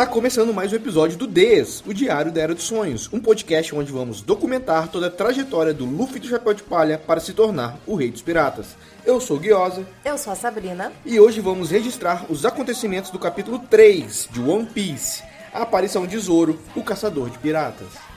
Está começando mais um episódio do DES, o Diário da Era dos Sonhos, um podcast onde vamos documentar toda a trajetória do Luffy do Chapéu de Palha para se tornar o Rei dos Piratas. Eu sou o Guiosa. Eu sou a Sabrina. E hoje vamos registrar os acontecimentos do capítulo 3 de One Piece, a aparição de Zoro, o Caçador de Piratas.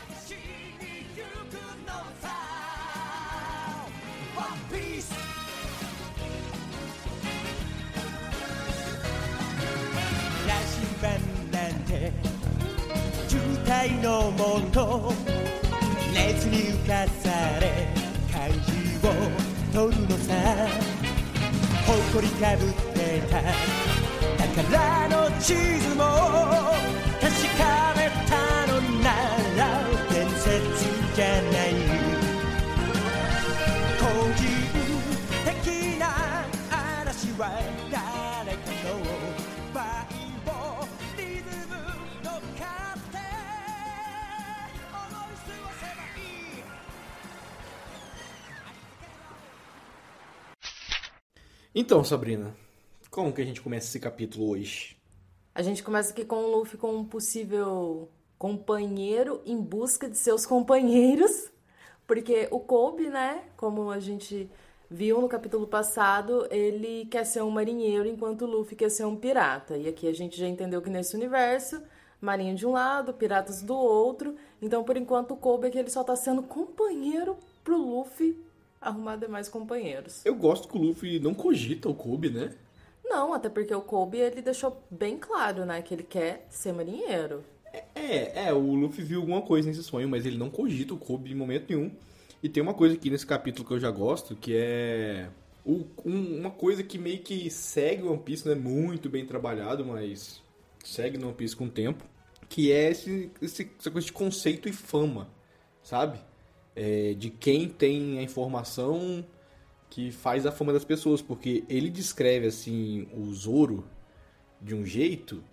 Então, Sabrina, como que a gente começa esse capítulo hoje? A gente começa aqui com o Luffy com um possível companheiro em busca de seus companheiros, porque o Kobe, né, como a gente viu no capítulo passado, ele quer ser um marinheiro enquanto o Luffy quer ser um pirata. E aqui a gente já entendeu que nesse universo, marinha de um lado, piratas do outro. Então, por enquanto, o Kobe aqui ele só tá sendo companheiro pro Luffy arrumar demais companheiros. Eu gosto que o Luffy não cogita o Kobe, né? Não, até porque o Kobe ele deixou bem claro, né, que ele quer ser marinheiro. É, é, o Luffy viu alguma coisa nesse sonho, mas ele não cogita o Kobe em momento nenhum. E tem uma coisa aqui nesse capítulo que eu já gosto, que é o, um, uma coisa que meio que segue o One Piece, não é muito bem trabalhado, mas segue no One Piece com o tempo, que é esse, esse, essa coisa de conceito e fama, sabe? É, de quem tem a informação que faz a fama das pessoas, porque ele descreve assim o Zoro de um jeito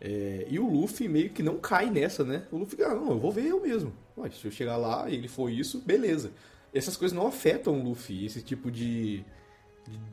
é, e o Luffy meio que não cai nessa, né? O Luffy, ah, não, eu vou ver eu mesmo. Se eu chegar lá e ele for isso, beleza. Essas coisas não afetam o Luffy, esse tipo de,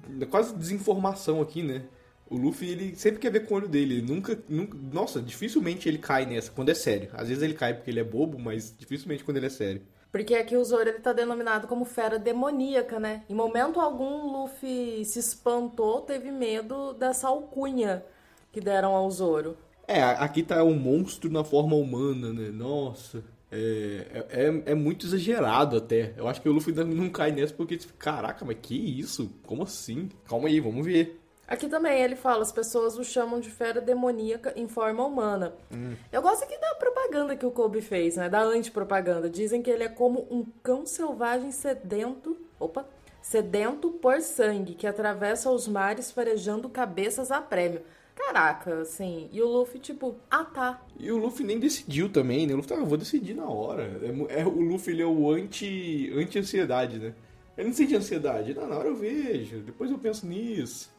de quase desinformação aqui, né? O Luffy, ele sempre quer ver com o olho dele. Ele nunca, nunca. Nossa, dificilmente ele cai nessa quando é sério. Às vezes ele cai porque ele é bobo, mas dificilmente quando ele é sério. Porque aqui o Zoro ele tá denominado como fera demoníaca, né? Em momento algum, Luffy se espantou, teve medo dessa alcunha que deram ao Zoro. É, aqui tá um monstro na forma humana, né? Nossa. É, é, é, muito exagerado até. Eu acho que o Luffy não cai nessa porque, tipo, caraca, mas que isso? Como assim? Calma aí, vamos ver. Aqui também ele fala, as pessoas o chamam de fera demoníaca em forma humana. Hum. Eu gosto aqui da propaganda que o Kobe fez, né? Da antipropaganda. Dizem que ele é como um cão selvagem sedento. Opa! Sedento por sangue, que atravessa os mares farejando cabeças a prêmio. Caraca, assim. E o Luffy, tipo, ah tá. E o Luffy nem decidiu também, né? O Luffy tá, eu vou decidir na hora. É, é, o Luffy, ele é o anti, anti-ansiedade, né? Ele não sente ansiedade. Não, na hora eu vejo, depois eu penso nisso.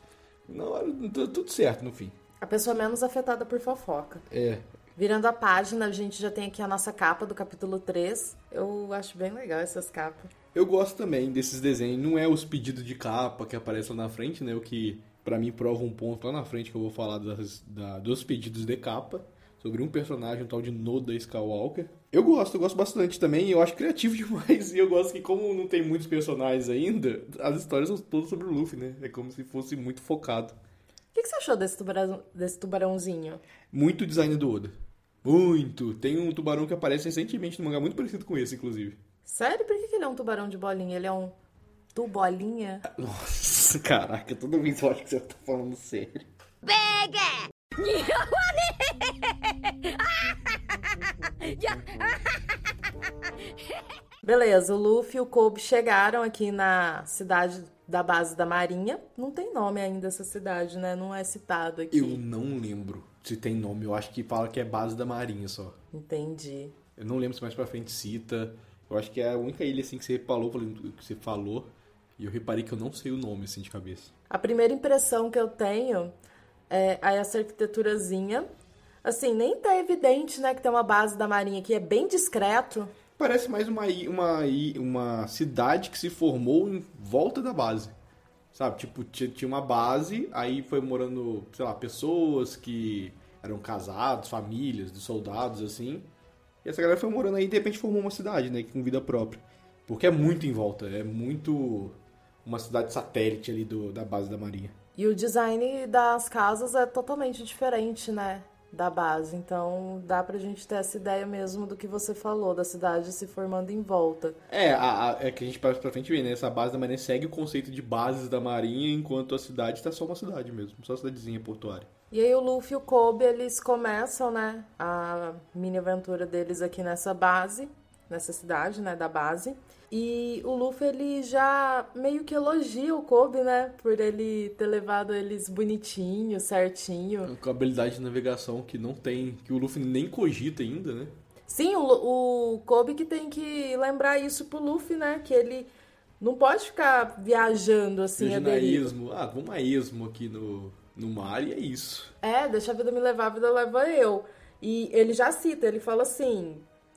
Na hora, tudo certo no fim. A pessoa menos afetada por fofoca. É. Virando a página, a gente já tem aqui a nossa capa do capítulo 3. Eu acho bem legal essas capas. Eu gosto também desses desenhos. Não é os pedidos de capa que aparecem lá na frente, né? O que para mim prova um ponto lá na frente que eu vou falar das, da, dos pedidos de capa sobre um personagem, um tal de Noda Skywalker. Eu gosto, eu gosto bastante também, eu acho criativo demais, e eu gosto que como não tem muitos personagens ainda, as histórias são todas sobre o Luffy, né? É como se fosse muito focado. O que, que você achou desse, tubarão, desse tubarãozinho? Muito design do Oda. Muito! Tem um tubarão que aparece recentemente no mangá, muito parecido com esse, inclusive. Sério? Por que ele é um tubarão de bolinha? Ele é um tubolinha? Nossa, caraca, todo mundo acha que você tá falando sério. Pega! Beleza, o Luffy e o Kobe chegaram aqui na cidade da base da Marinha. Não tem nome ainda essa cidade, né? Não é citado aqui. Eu não lembro se tem nome. Eu acho que fala que é base da Marinha só. Entendi. Eu não lembro se mais pra frente cita. Eu acho que é a única ilha assim que você falou, que você falou. E eu reparei que eu não sei o nome assim de cabeça. A primeira impressão que eu tenho é, essa arquiteturazinha. Assim, nem tá evidente, né, que tem uma base da Marinha aqui, é bem discreto. Parece mais uma, uma, uma cidade que se formou em volta da base. Sabe, tipo, tinha uma base, aí foi morando, sei lá, pessoas que eram casados, famílias, de soldados, assim. E essa galera foi morando aí e de repente formou uma cidade, né? Com vida própria. Porque é muito em volta, é muito uma cidade satélite ali do, da base da Marinha. E o design das casas é totalmente diferente, né? Da base. Então dá pra gente ter essa ideia mesmo do que você falou, da cidade se formando em volta. É, a, a, é que a gente passa pra frente ver, né? Essa base da Marinha segue o conceito de bases da Marinha, enquanto a cidade tá só uma cidade mesmo, só uma cidadezinha portuária. E aí o Luffy e o Kobe, eles começam, né, a mini aventura deles aqui nessa base, nessa cidade, né, da base. E o Luffy, ele já meio que elogia o Kobe, né, por ele ter levado eles bonitinho, certinho. Com habilidade de navegação que não tem, que o Luffy nem cogita ainda, né? Sim, o, o Kobe que tem que lembrar isso pro Luffy, né, que ele não pode ficar viajando assim a deriva. Ah, vamos a esmo aqui no no mar e é isso. É, deixa a vida me levar, a vida leva eu. E ele já cita, ele fala assim: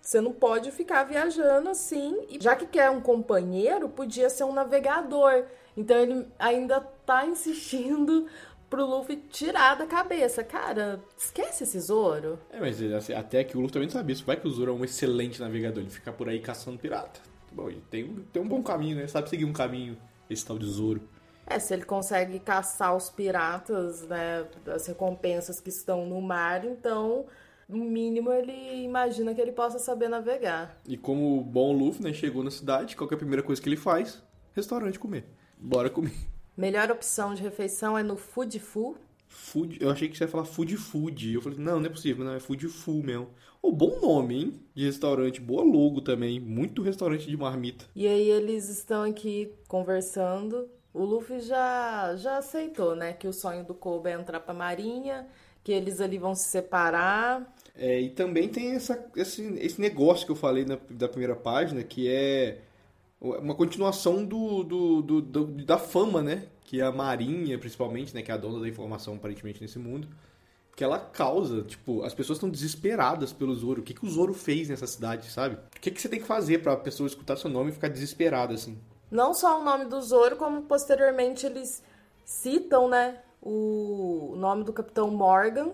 você não pode ficar viajando assim. E já que quer um companheiro, podia ser um navegador. Então ele ainda tá insistindo pro Luffy tirar da cabeça. Cara, esquece esse Zoro. É, mas assim, até que o Luffy também não sabe isso. Vai que o Zoro é um excelente navegador. Ele fica por aí caçando pirata. Bom, ele tem, tem um bom caminho, né? Sabe seguir um caminho, esse tal de Zoro. É, se ele consegue caçar os piratas, né, as recompensas que estão no mar, então, no mínimo, ele imagina que ele possa saber navegar. E como bom Luffy, né, chegou na cidade, qual é a primeira coisa que ele faz? Restaurante comer. Bora comer. Melhor opção de refeição é no Food Fu. Food, eu achei que você ia falar Food Food. Eu falei, não, não é possível, não, é Food Fu mesmo. O oh, bom nome, hein? De restaurante, boa logo também, muito restaurante de marmita. E aí eles estão aqui conversando o Luffy já, já aceitou, né? Que o sonho do Kobe é entrar pra marinha, que eles ali vão se separar. É, e também tem essa, esse, esse negócio que eu falei na, da primeira página, que é uma continuação do, do, do, do, da fama, né? Que a Marinha, principalmente, né? Que é a dona da informação, aparentemente, nesse mundo. Que ela causa, tipo, as pessoas estão desesperadas pelo Zoro. O que, que o Zoro fez nessa cidade, sabe? O que, que você tem que fazer pra pessoa escutar seu nome e ficar desesperada, assim? Não só o nome do Zoro, como posteriormente eles citam, né, o nome do Capitão Morgan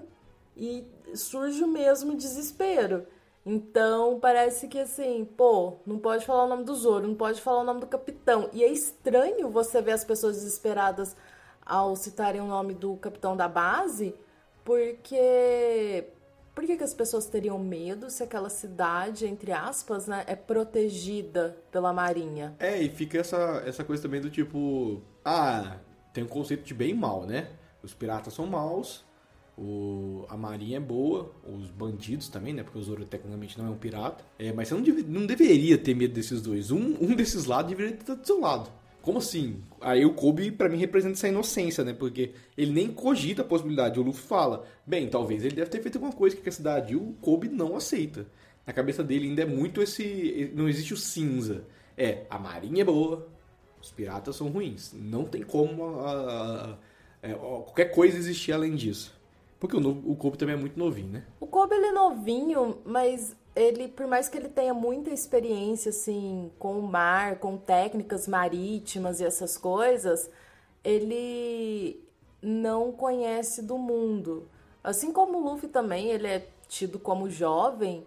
e surge o mesmo desespero. Então, parece que assim, pô, não pode falar o nome do Zoro, não pode falar o nome do capitão. E é estranho você ver as pessoas desesperadas ao citarem o nome do capitão da base, porque por que, que, as pessoas teriam medo se aquela cidade, entre aspas, né, é protegida pela marinha? É, e fica essa, essa coisa também do tipo. Ah, tem um conceito de bem e mal, né? Os piratas são maus, o, a marinha é boa, os bandidos também, né? Porque o Zoro tecnicamente não é um pirata. É, mas você não, deve, não deveria ter medo desses dois. Um, um desses lados deveria estar do seu lado. Como assim? Aí o Kobe, para mim, representa essa inocência, né? Porque ele nem cogita a possibilidade. O Luffy fala, bem, talvez ele deve ter feito alguma coisa que a cidade. E o Kobe não aceita. Na cabeça dele ainda é muito esse. Não existe o cinza. É, a marinha é boa, os piratas são ruins. Não tem como a, a, a, é, qualquer coisa existir além disso. Porque o, o Kobe também é muito novinho, né? O Kobe ele é novinho, mas ele, por mais que ele tenha muita experiência, assim, com o mar, com técnicas marítimas e essas coisas, ele não conhece do mundo. Assim como o Luffy também, ele é tido como jovem,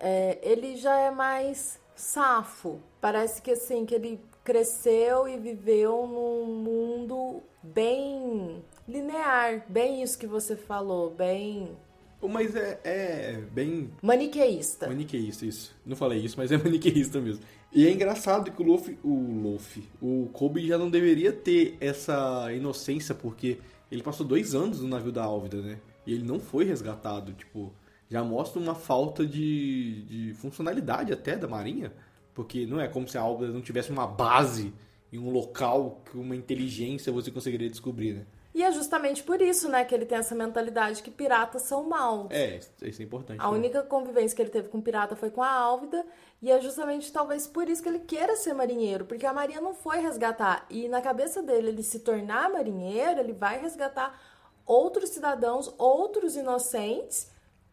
é, ele já é mais safo. Parece que, assim, que ele cresceu e viveu num mundo bem linear, bem isso que você falou, bem mas é, é bem. Maniqueísta. Maniqueísta, isso. Não falei isso, mas é maniqueísta mesmo. E é engraçado que o Luffy. O Luffy. O Kobe já não deveria ter essa inocência, porque ele passou dois anos no navio da Álvida, né? E ele não foi resgatado. Tipo, já mostra uma falta de, de funcionalidade até da Marinha. Porque não é como se a Álvida não tivesse uma base em um local que uma inteligência você conseguiria descobrir, né? E é justamente por isso, né, que ele tem essa mentalidade que piratas são maus. É, isso é importante. A né? única convivência que ele teve com pirata foi com a Álvida, e é justamente talvez por isso que ele queira ser marinheiro, porque a Marinha não foi resgatar. E na cabeça dele, ele se tornar marinheiro, ele vai resgatar outros cidadãos, outros inocentes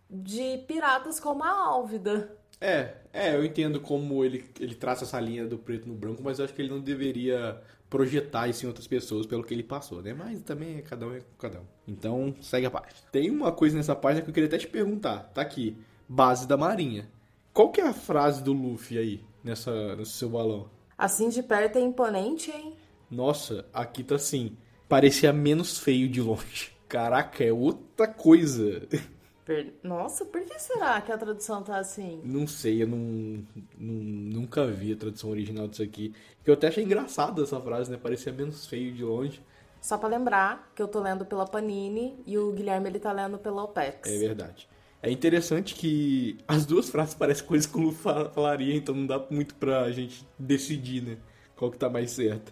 de piratas como a Álvida. É, é, eu entendo como ele, ele traça essa linha do preto no branco, mas eu acho que ele não deveria projetar isso em outras pessoas pelo que ele passou, né? Mas também é cada um é cada um. Então, segue a página. Tem uma coisa nessa página que eu queria até te perguntar. Tá aqui, base da marinha. Qual que é a frase do Luffy aí, nessa, nesse seu balão? Assim de perto é imponente, hein? Nossa, aqui tá assim, parecia menos feio de longe. Caraca, é outra coisa. Nossa, por que será que a tradução tá assim? Não sei, eu não, não, nunca vi a tradução original disso aqui. Eu até achei engraçada essa frase, né? Parecia menos feio de longe. Só para lembrar que eu tô lendo pela Panini e o Guilherme ele tá lendo pela OPEX. É verdade. É interessante que as duas frases parecem coisas que o Lu falaria, então não dá muito pra gente decidir, né? Qual que tá mais certa.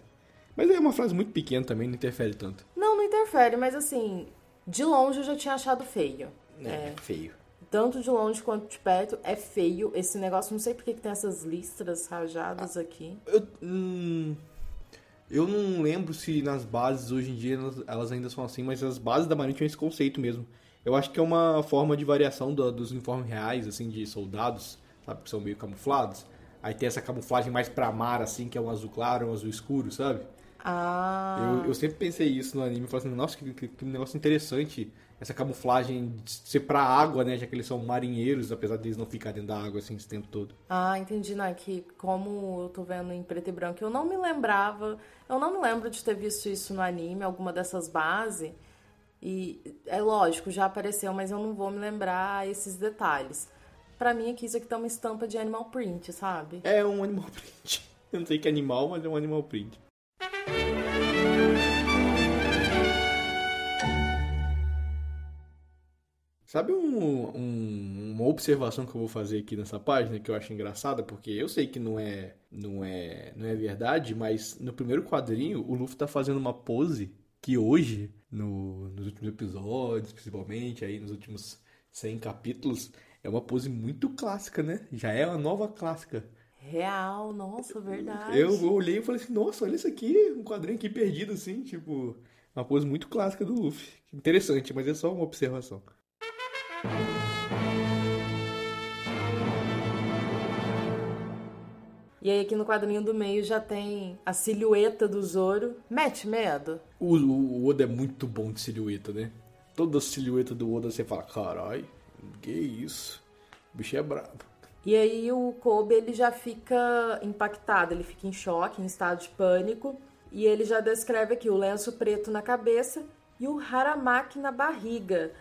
Mas é uma frase muito pequena também, não interfere tanto. Não, não interfere, mas assim, de longe eu já tinha achado feio. É, é, feio. Tanto de longe quanto de perto é feio esse negócio. Não sei por que, que tem essas listras rajadas ah, aqui. Eu, hum, eu não lembro se nas bases hoje em dia elas, elas, ainda são assim, mas as bases da Marinha tinham esse conceito mesmo. Eu acho que é uma forma de variação do, dos uniformes reais, assim, de soldados, sabe? Que são meio camuflados. Aí tem essa camuflagem mais pra mar, assim, que é um azul claro, um azul escuro, sabe? Ah. Eu, eu sempre pensei isso no anime, falei assim, nossa, que, que, que negócio interessante essa camuflagem de ser pra água, né? Já que eles são marinheiros, apesar deles não ficarem da água assim esse tempo todo. Ah, entendi, né? Que como eu tô vendo em preto e branco, eu não me lembrava, eu não me lembro de ter visto isso no anime, alguma dessas bases. E é lógico, já apareceu, mas eu não vou me lembrar esses detalhes. Para mim aqui isso aqui tá uma estampa de animal print, sabe? É um animal print. Eu não sei que é animal, mas é um animal print. Sabe um, um, uma observação que eu vou fazer aqui nessa página que eu acho engraçada, porque eu sei que não é, não é, não é verdade, mas no primeiro quadrinho o Luffy tá fazendo uma pose que hoje, no, nos últimos episódios, principalmente aí nos últimos 100 capítulos, é uma pose muito clássica, né? Já é uma nova clássica. Real, nossa, verdade. Eu, eu olhei e falei assim, nossa, olha isso aqui, um quadrinho aqui perdido assim, tipo, uma pose muito clássica do Luffy. Interessante, mas é só uma observação. E aí aqui no quadrinho do meio já tem a silhueta do Zoro. Mete medo. O, o Oda é muito bom de silhueta, né? Toda silhueta do Oda você fala, carai, que isso? O bicho é brabo. E aí o Kobe ele já fica impactado, ele fica em choque, em estado de pânico. E ele já descreve aqui o lenço preto na cabeça e o haramaki na barriga.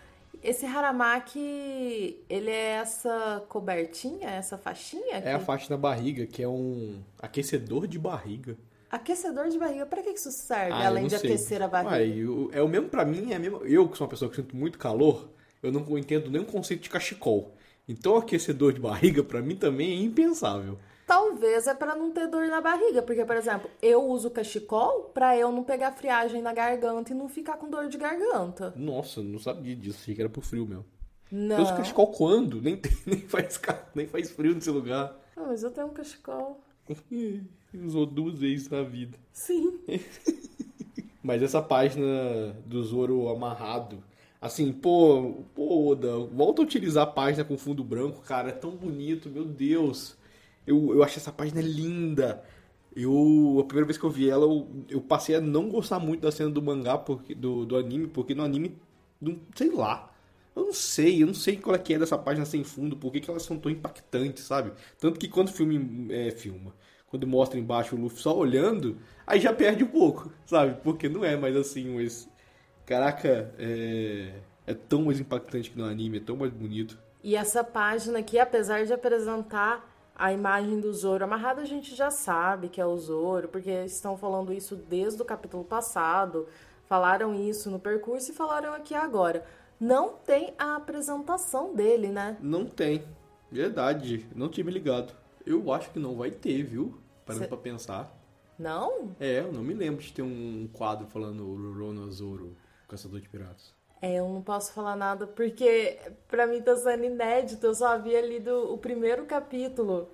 Esse haramaki, ele é essa cobertinha, essa faixinha? É a faixa na barriga, que é um aquecedor de barriga. Aquecedor de barriga, pra que isso serve, ah, além de sei. aquecer a barriga? Ué, eu, é o mesmo pra mim, é mesmo, eu que sou uma pessoa que sinto muito calor, eu não entendo nenhum conceito de cachecol. Então aquecedor de barriga pra mim também é impensável. Talvez é para não ter dor na barriga, porque, por exemplo, eu uso cachecol para eu não pegar friagem na garganta e não ficar com dor de garganta. Nossa, não sabia disso, achei que era pro frio mesmo. Não. Eu uso cachecol quando? Nem, nem, faz, nem faz frio nesse lugar. Não, mas eu tenho um cachecol. Usou duas vezes na vida. Sim. mas essa página do Zoro amarrado, assim, pô, pô, Oda, volta a utilizar a página com fundo branco, cara, é tão bonito, meu Deus. Eu, eu achei essa página linda. Eu, a primeira vez que eu vi ela, eu, eu passei a não gostar muito da cena do mangá, porque, do, do anime, porque no anime, não, sei lá. Eu não sei, eu não sei qual é que é dessa página sem fundo, por que, que elas são tão impactantes, sabe? Tanto que quando o filme é, filma, quando mostra embaixo o Luffy só olhando, aí já perde um pouco, sabe? Porque não é mais assim, mas. Caraca, é, é tão mais impactante que no anime, é tão mais bonito. E essa página aqui, apesar de apresentar a imagem do Zoro amarrada a gente já sabe que é o Zoro, porque estão falando isso desde o capítulo passado, falaram isso no percurso e falaram aqui agora. Não tem a apresentação dele, né? Não tem. Verdade, não tinha me ligado. Eu acho que não vai ter, viu? Parando Cê... pra pensar. Não? É, eu não me lembro de ter um quadro falando Rorono Zoro, Caçador de Piratas. É, eu não posso falar nada porque pra mim tá sendo inédito. Eu só havia lido o primeiro capítulo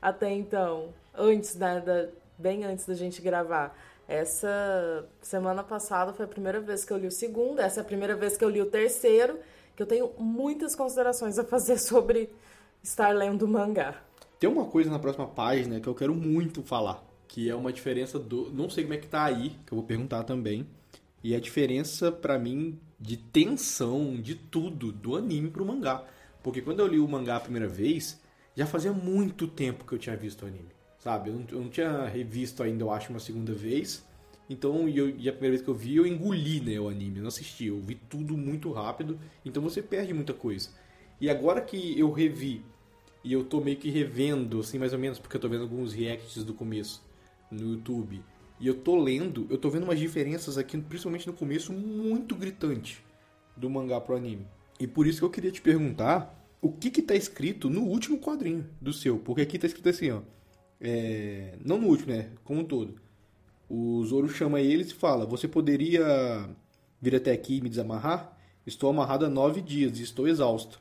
até então, antes da, da, bem antes da gente gravar. Essa semana passada foi a primeira vez que eu li o segundo, essa é a primeira vez que eu li o terceiro, que eu tenho muitas considerações a fazer sobre estar lendo mangá. Tem uma coisa na próxima página que eu quero muito falar, que é uma diferença do, não sei como é que tá aí, que eu vou perguntar também. E a diferença para mim de tensão, de tudo, do anime pro mangá. Porque quando eu li o mangá a primeira vez, já fazia muito tempo que eu tinha visto o anime, sabe? Eu não, eu não tinha revisto ainda, eu acho, uma segunda vez. Então, eu, e a primeira vez que eu vi, eu engoli né, o anime, eu não assisti. Eu vi tudo muito rápido, então você perde muita coisa. E agora que eu revi, e eu tô meio que revendo, assim, mais ou menos, porque eu tô vendo alguns reacts do começo no YouTube, e eu tô lendo, eu tô vendo umas diferenças aqui, principalmente no começo, muito gritante do mangá pro anime. E por isso que eu queria te perguntar o que que tá escrito no último quadrinho do seu. Porque aqui tá escrito assim, ó. É... Não no último, né? Como um todo. O Zoro chama eles e fala: Você poderia vir até aqui e me desamarrar? Estou amarrado há nove dias e estou exausto.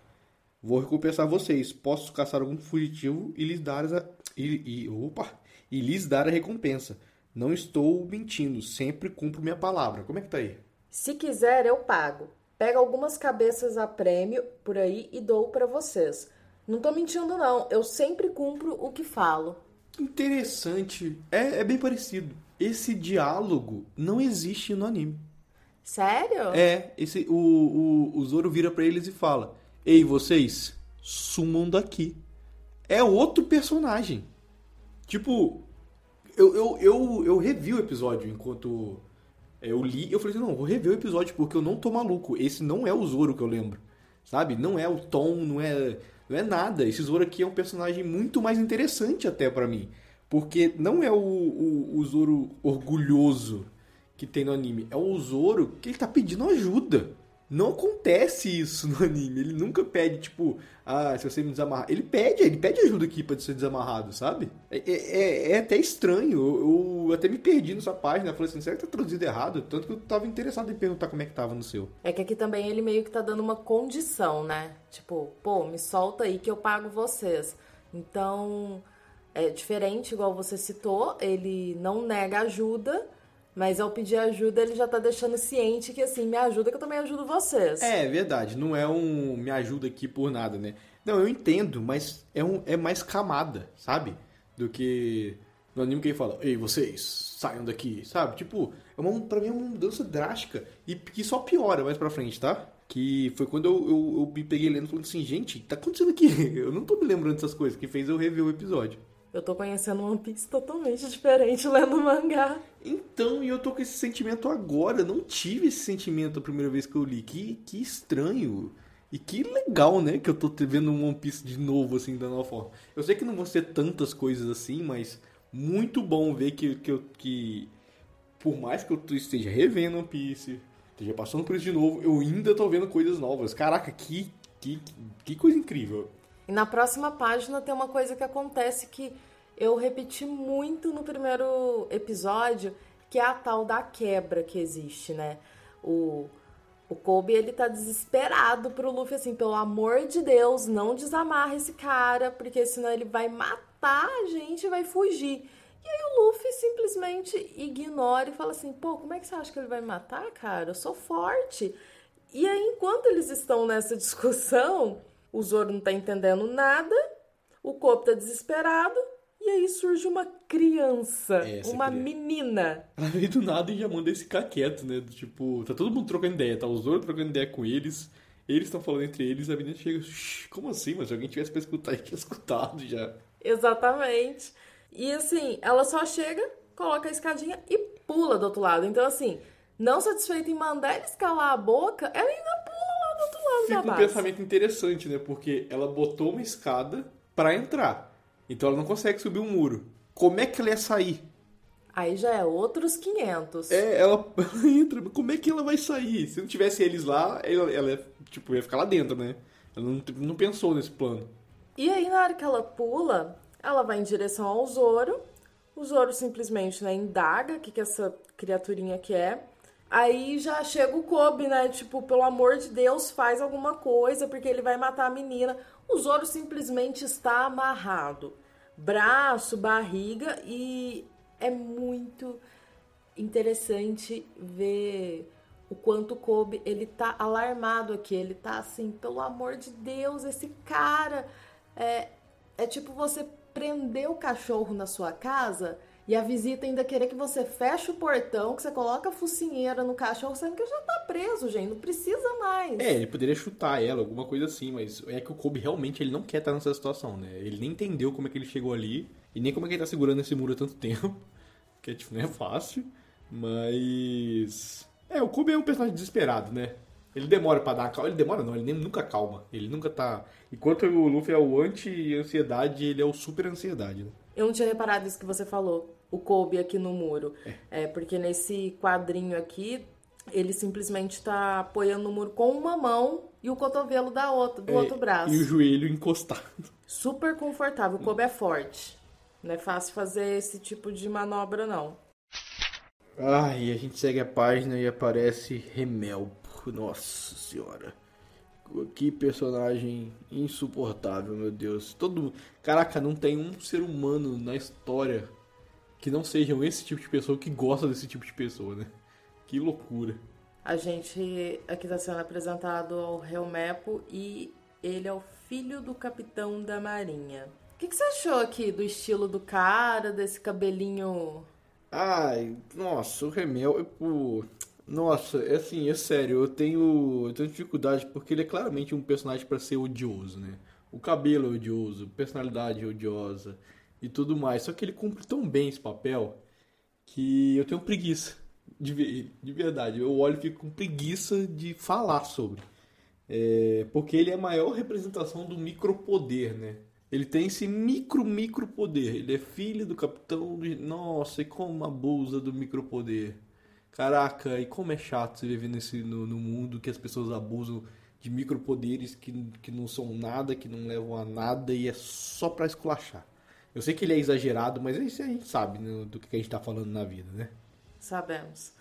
Vou recompensar vocês. Posso caçar algum fugitivo e lhes dar a... e, e, opa, e lhes dar a recompensa. Não estou mentindo, sempre cumpro minha palavra. Como é que tá aí? Se quiser, eu pago. Pego algumas cabeças a prêmio por aí e dou para vocês. Não tô mentindo, não. Eu sempre cumpro o que falo. Interessante. É, é bem parecido. Esse diálogo não existe no anime. Sério? É, esse, o, o, o Zoro vira para eles e fala: Ei, vocês, sumam daqui. É outro personagem. Tipo, eu, eu, eu, eu revi o episódio enquanto eu li. Eu falei assim: não, vou rever o episódio porque eu não tô maluco. Esse não é o Zoro que eu lembro. Sabe? Não é o Tom, não é, não é nada. Esse Zoro aqui é um personagem muito mais interessante até para mim. Porque não é o, o, o Zoro orgulhoso que tem no anime. É o Zoro que ele tá pedindo ajuda. Não acontece isso no anime. Ele nunca pede, tipo, ah, se você me desamarrar. Ele pede, ele pede ajuda aqui pra ser desamarrado, sabe? É, é, é até estranho. Eu, eu, até me perdi nessa página. falei assim, será que tá traduzido errado? Tanto que eu tava interessado em perguntar como é que tava no seu. É que aqui também ele meio que tá dando uma condição, né? Tipo, pô, me solta aí que eu pago vocês. Então, é diferente, igual você citou, ele não nega ajuda mas ao pedir ajuda, ele já tá deixando ciente que assim, me ajuda que eu também ajudo vocês. É, verdade. Não é um me ajuda aqui por nada, né? Não, eu entendo, mas é, um, é mais camada, sabe? Do que no anime que ele fala, ei, vocês, saiam daqui, sabe? Tipo, é uma, pra mim é uma mudança drástica e que só piora mais pra frente, tá? Que foi quando eu, eu, eu me peguei lendo falando assim, gente, tá acontecendo aqui? Eu não tô me lembrando dessas coisas, que fez eu rever o episódio. Eu tô conhecendo One Piece totalmente diferente lendo mangá. Então, e eu tô com esse sentimento agora. Não tive esse sentimento a primeira vez que eu li. Que, que estranho. E que legal, né? Que eu tô vendo um One Piece de novo, assim, da nova forma. Eu sei que não vão ser tantas coisas assim, mas muito bom ver que, que, eu, que por mais que eu esteja revendo One Piece, esteja passando por isso de novo, eu ainda tô vendo coisas novas. Caraca, que, que, que coisa incrível. E na próxima página tem uma coisa que acontece que eu repeti muito no primeiro episódio, que é a tal da quebra que existe, né? O, o Kobe, ele tá desesperado pro Luffy, assim, pelo amor de Deus, não desamarra esse cara, porque senão ele vai matar a gente vai fugir. E aí o Luffy simplesmente ignora e fala assim, pô, como é que você acha que ele vai me matar, cara? Eu sou forte. E aí, enquanto eles estão nessa discussão, o Zoro não tá entendendo nada, o Kobe tá desesperado, e aí surge uma criança, Essa uma criança. menina. Ela veio do nada e já manda esse ficar quieto, né? Tipo, tá todo mundo trocando ideia, tá o Zoro trocando ideia com eles, eles estão falando entre eles, a menina chega, como assim? Mas se alguém tivesse pra escutar, ele tinha escutado já. Exatamente. E assim, ela só chega, coloca a escadinha e pula do outro lado. Então, assim, não satisfeita em mandar eles calar a boca, ela ainda fica um pensamento interessante, né? Porque ela botou uma escada para entrar. Então ela não consegue subir um muro. Como é que ela ia sair? Aí já é outros 500. É, ela, ela entra. Como é que ela vai sair? Se não tivesse eles lá, ela, ela tipo, ia ficar lá dentro, né? Ela não, não pensou nesse plano. E aí, na hora que ela pula, ela vai em direção ao Zoro. O Zoro simplesmente né, indaga o que, que essa criaturinha quer. Aí já chega o Kobe, né? Tipo, pelo amor de Deus, faz alguma coisa, porque ele vai matar a menina. O Zoro simplesmente está amarrado. Braço, barriga, e é muito interessante ver o quanto o Kobe, ele tá alarmado aqui. Ele tá assim, pelo amor de Deus, esse cara É, é tipo você prender o cachorro na sua casa e a visita ainda querer que você feche o portão, que você coloca a focinheira no cachorro, sendo que já tá preso, gente. Não precisa mais. É, ele poderia chutar ela, alguma coisa assim, mas é que o Kobe realmente ele não quer estar nessa situação, né? Ele nem entendeu como é que ele chegou ali e nem como é que ele tá segurando esse muro há tanto tempo. Que tipo, não é fácil. Mas. É, o Kobe é um personagem desesperado, né? Ele demora pra dar calma. Ele demora não, ele nem, nunca calma. Ele nunca tá. Enquanto o Luffy é o anti-ansiedade, ele é o super-ansiedade, né? Eu não tinha reparado isso que você falou, o Kobe aqui no muro. É. é porque nesse quadrinho aqui, ele simplesmente tá apoiando o muro com uma mão e o cotovelo da outra, do é, outro braço. E o joelho encostado. Super confortável. O Kobe é forte. Não é fácil fazer esse tipo de manobra, não. Ah, e a gente segue a página e aparece Remel. Nossa senhora. Que personagem insuportável, meu Deus. Todo. Caraca, não tem um ser humano na história que não sejam esse tipo de pessoa que gosta desse tipo de pessoa, né? Que loucura. A gente aqui está sendo apresentado ao Helmepo e ele é o filho do capitão da marinha. O que, que, você achou aqui do estilo do cara, desse cabelinho? Ai, nossa, o Remel, nossa, é assim, é sério, eu tenho, eu tenho dificuldade porque ele é claramente um personagem para ser odioso, né? O cabelo é odioso, personalidade é odiosa e tudo mais. Só que ele cumpre tão bem esse papel que eu tenho preguiça de, de verdade. Eu olho e fico com preguiça de falar sobre. É, porque ele é a maior representação do micropoder, né? Ele tem esse micro, micro poder. Ele é filho do capitão. De... Nossa, e como abusa do micropoder. Caraca, e como é chato você viver nesse, no, no mundo que as pessoas abusam de micropoderes que, que não são nada, que não levam a nada e é só pra esculachar. Eu sei que ele é exagerado, mas isso a gente sabe né, do que a gente tá falando na vida, né? Sabemos.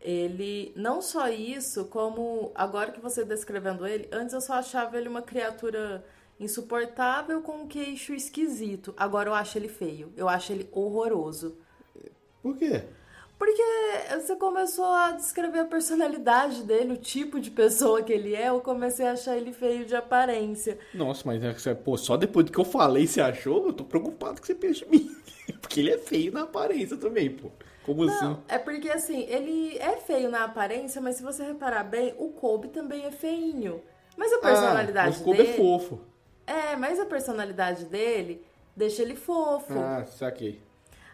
Ele, não só isso, como agora que você descrevendo ele, antes eu só achava ele uma criatura insuportável com um queixo esquisito. Agora eu acho ele feio. Eu acho ele horroroso. Por quê? Porque você começou a descrever a personalidade dele, o tipo de pessoa que ele é, eu comecei a achar ele feio de aparência. Nossa, mas é pô, só depois do que eu falei você achou? Eu tô preocupado que você pense em mim. Porque ele é feio na aparência também, pô. Como Não, assim? É porque assim, ele é feio na aparência, mas se você reparar bem, o Kobe também é feinho. Mas a ah, personalidade ah, mas o Kobe é dele. é fofo. É, mas a personalidade dele deixa ele fofo. Ah, saquei.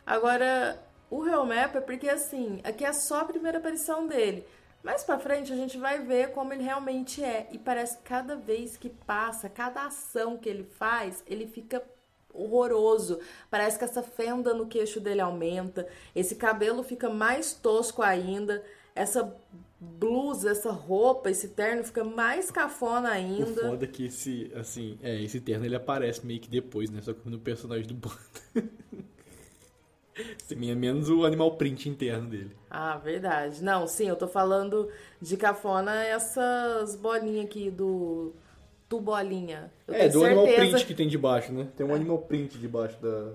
Agora, o Map é porque assim, aqui é só a primeira aparição dele. Mais pra frente a gente vai ver como ele realmente é. E parece que cada vez que passa, cada ação que ele faz, ele fica horroroso. Parece que essa fenda no queixo dele aumenta, esse cabelo fica mais tosco ainda, essa blusa, essa roupa, esse terno fica mais cafona ainda. O foda é que esse, assim, é, esse terno ele aparece meio que depois, né? Só que no personagem do bando. Sim, é menos o animal print interno dele. Ah, verdade. Não, sim, eu tô falando de cafona essas bolinhas aqui do do bolinha. Eu é, do certeza... animal print que tem debaixo, né? Tem um é. animal print debaixo da,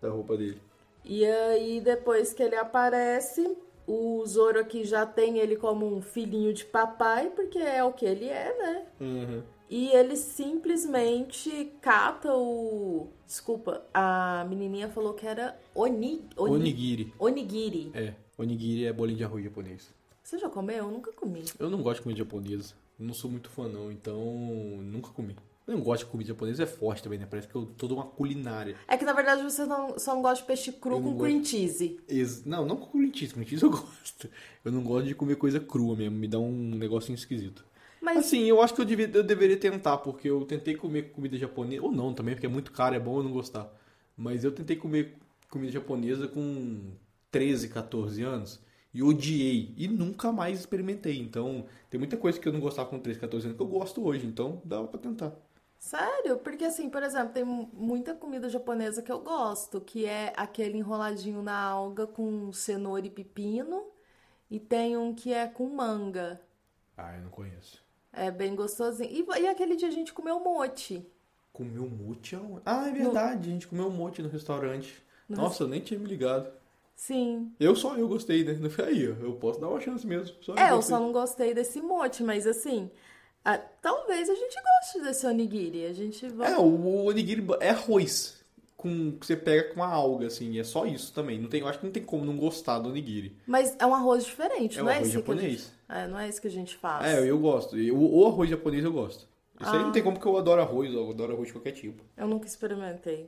da roupa dele. E aí, depois que ele aparece, o Zoro aqui já tem ele como um filhinho de papai, porque é o que ele é, né? Uhum. E ele simplesmente cata o. Desculpa, a menininha falou que era oni... oni... onigiri. Onigiri. É, onigiri é bolinho de arroz japonês. Você já comeu? Eu nunca comi. Eu não gosto de comida japonesa. Não sou muito fã, não, então nunca comi. Eu não gosto de comida japonesa, é forte também, né? Parece que eu tô uma culinária. É que na verdade você não, só não gosta de peixe cru com cream cheese. Ex não, não com cream cheese. Cream cheese eu gosto. Eu não gosto de comer coisa crua mesmo, me dá um negocinho esquisito. Mas... Assim, eu acho que eu, devia, eu deveria tentar, porque eu tentei comer comida japonesa, ou não também, porque é muito caro, é bom eu não gostar. Mas eu tentei comer comida japonesa com 13, 14 anos e odiei e nunca mais experimentei. Então, tem muita coisa que eu não gostava com 13, 14 anos que eu gosto hoje, então dava para tentar. Sério? Porque assim, por exemplo, tem muita comida japonesa que eu gosto, que é aquele enroladinho na alga com cenoura e pepino, e tem um que é com manga. Ah, eu não conheço. É bem gostosinho. E, e aquele dia a gente comeu mochi. Comeu mochi? Ah, é verdade, no... a gente comeu mochi no restaurante. No Nossa, eu nem tinha me ligado. Sim. Eu só eu gostei, né? Aí, eu posso dar uma chance mesmo. é, eu só não gostei desse mote, mas assim, Ah, talvez a gente goste desse onigiri. A gente vai. É, o, o onigiri é arroz. Com, que você pega com a alga, assim. É só isso também. Não tem, eu acho que não tem como não gostar do onigiri. Mas é um arroz diferente, É não um é arroz esse japonês. gente... É, não é isso que a gente faz. É, eu gosto. O, o arroz japonês eu gosto. Isso aí Ah. não tem como porque eu adoro arroz, eu adoro arroz de qualquer tipo. Eu nunca experimentei.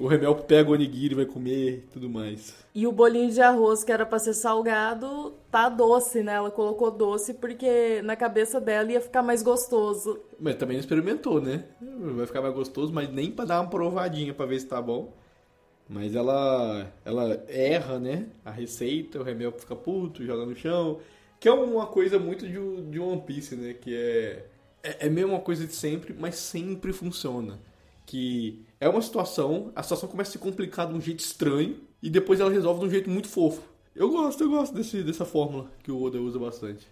O Remel pega o onigiri, vai comer e tudo mais. E o bolinho de arroz, que era pra ser salgado, tá doce, né? Ela colocou doce porque na cabeça dela ia ficar mais gostoso. Mas também não experimentou, né? Vai ficar mais gostoso, mas nem pra dar uma provadinha pra ver se tá bom. Mas ela ela erra, né? A receita, o Remel fica puto, joga no chão. Que é uma coisa muito de, de One Piece, né? Que é, é, é a mesma coisa de sempre, mas sempre funciona. Que é uma situação, a situação começa a se complicar de um jeito estranho e depois ela resolve de um jeito muito fofo. Eu gosto, eu gosto desse, dessa fórmula que o Oda usa bastante.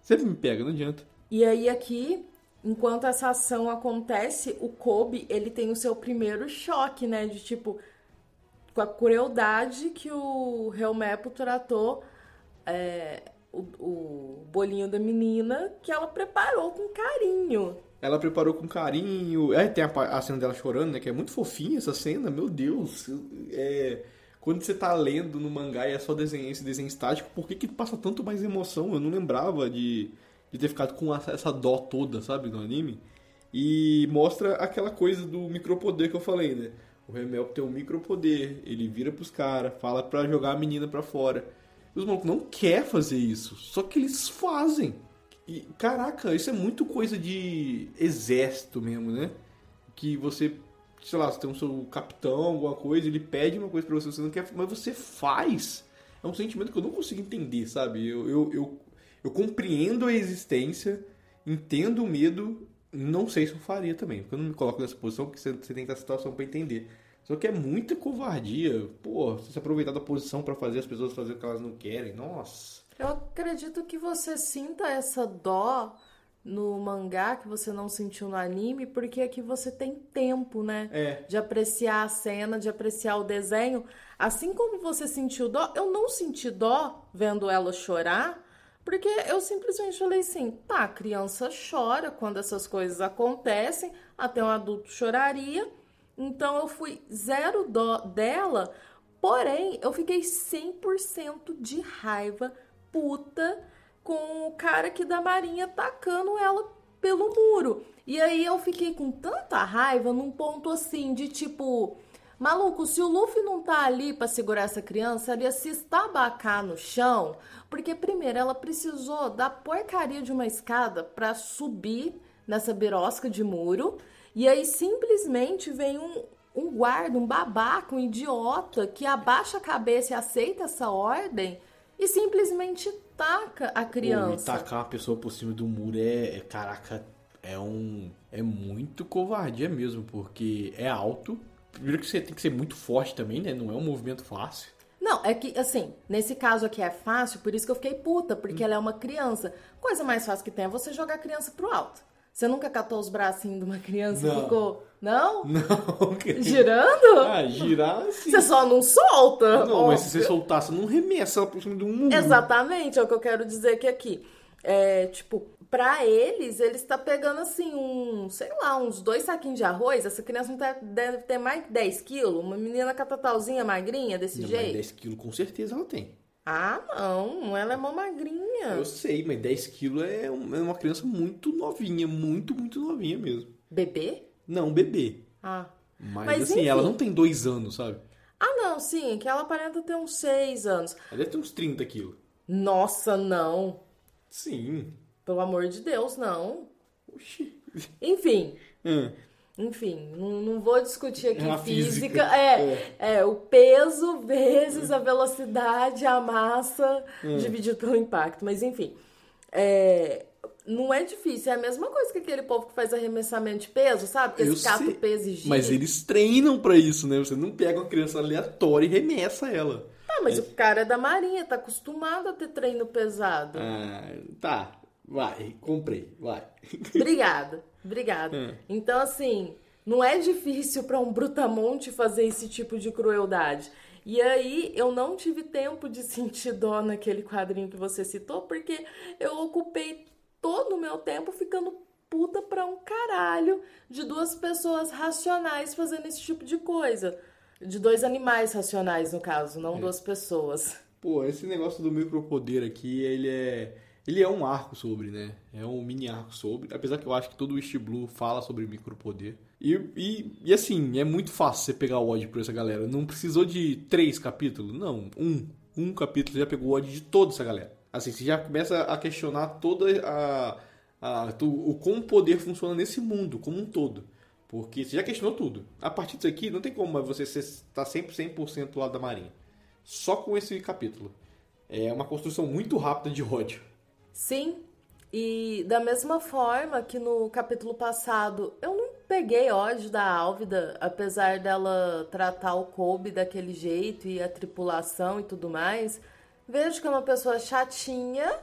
Sempre me pega, não adianta. E aí aqui, enquanto essa ação acontece, o Kobe, ele tem o seu primeiro choque, né? De tipo, com a crueldade que o Helmepo tratou é, o, o bolinho da menina, que ela preparou com carinho. Ela preparou com carinho. É, tem a, a cena dela chorando, né? Que é muito fofinha essa cena, meu Deus. É, quando você tá lendo no mangá e é só desenho, esse desenho estático, por que, que passa tanto mais emoção? Eu não lembrava de, de ter ficado com essa, essa dó toda, sabe, no anime. E mostra aquela coisa do micropoder que eu falei, né? O Remel tem um micropoder, ele vira pros caras, fala pra jogar a menina pra fora. E os malucos não quer fazer isso, só que eles fazem. E, caraca, isso é muito coisa de exército mesmo, né? Que você, sei lá, você tem um seu capitão, alguma coisa, ele pede uma coisa pra você, você não quer, mas você faz. É um sentimento que eu não consigo entender, sabe? Eu, eu, eu, eu compreendo a existência, entendo o medo, não sei se eu faria também, porque eu não me coloco nessa posição, porque você, você tem que estar situação pra entender. Só que é muita covardia, pô, você se aproveitar da posição pra fazer as pessoas fazer o que elas não querem, nossa. Eu acredito que você sinta essa dó no mangá que você não sentiu no anime, porque aqui você tem tempo, né? É. De apreciar a cena, de apreciar o desenho. Assim como você sentiu dó, eu não senti dó vendo ela chorar, porque eu simplesmente falei assim: tá, a criança chora quando essas coisas acontecem, até um adulto choraria. Então eu fui zero dó dela, porém eu fiquei 100% de raiva, puta, com o cara aqui da Marinha tacando ela pelo muro. E aí eu fiquei com tanta raiva num ponto assim de tipo, maluco, se o Luffy não tá ali pra segurar essa criança, ela ia se estabacar no chão, porque primeiro ela precisou da porcaria de uma escada pra subir nessa birosca de muro, e aí simplesmente vem um um guarda, um babaca, um idiota que abaixa a cabeça e aceita essa ordem e simplesmente taca a Pô, criança. tacar uma pessoa por cima do muro é, é- caraca, é um é muito covardia mesmo, porque é alto. Primeiro que você tem que ser muito forte também, né? Não é um movimento fácil. Não, é que, assim, nesse caso aqui é fácil, por isso que eu fiquei puta, porque ela é uma criança. Coisa mais fácil que tem é você jogar a criança pro alto. Você nunca catou os bracinhos de uma criança e Não. ficou. Não? Não, que- Girando? Ah, girar assim. Você só não solta. Não, mas se óbvio. você soltar, você não remessa ela por cima de um muro. Exatamente, é o que eu quero dizer que aqui. É, tipo, pra eles, eles tá pegando assim, um, sei lá, uns dois saquinhos de arroz. Essa criança não tá- deve ter mais de 10 quilos. Uma menina catatalzinha, magrinha, desse Não, jeito. 10 quilos com certeza ela tem. Ah, não, ela é mó magrinha. Eu sei, mas 10 quilos é é uma criança muito novinha, muito, muito novinha mesmo. Bebê? Não, bebê. Ah. Mas, Mas, assim, ela enfim. não tem dois anos, sabe? Ah, não, sim, que ela aparenta ter uns 6 anos. Ela deve ter uns 30 quilos. Nossa, não. Sim. Pelo amor de Deus, não. Oxi. Enfim, Ah, Enfim, não, não vou discutir aqui É física. física. É, é, o peso vezes a velocidade, a massa, Hum. dividido pelo impacto. Mas enfim, é, não é difícil. É a mesma coisa que aquele povo que faz arremessamento de peso, sabe? Que o peso e gira. Mas eles treinam pra isso, né? Você não pega uma criança aleatória e remessa ela. Ah, mas o cara é da marinha, tá acostumado a ter treino pesado. Ah, tá. Vai, comprei, vai. Obrigada, obrigada. Hum. Então, assim, não é difícil para um brutamonte fazer esse tipo de crueldade. E aí eu não tive tempo de sentir dó naquele quadrinho que você citou, porque eu ocupei todo o meu tempo ficando puta pra um caralho de duas pessoas racionais fazendo esse tipo de coisa. De dois animais racionais, no caso, não É. duas pessoas. Pô, esse negócio do micropoder aqui, ele é. Ele é um arco sobre, né? É um mini arco sobre. Apesar que eu acho que todo o East Blue fala sobre micropoder. E, e, e assim, é muito fácil você pegar o ódio por essa galera. Não precisou de três capítulos, não. Um. Um capítulo já pegou o ódio de toda essa galera. Assim, você já começa a questionar toda a. a tu- o como o poder funciona nesse mundo como um todo. Porque você já questionou tudo. A partir disso aqui, não tem como você estar sempre 100% do lado da Marinha só com esse capítulo. É uma construção muito rápida de ódio. Sim, e da mesma forma que no capítulo passado eu não peguei ódio da Álvida, apesar dela tratar o Kobe daquele jeito e a tripulação e tudo mais. Vejo que é uma pessoa chatinha,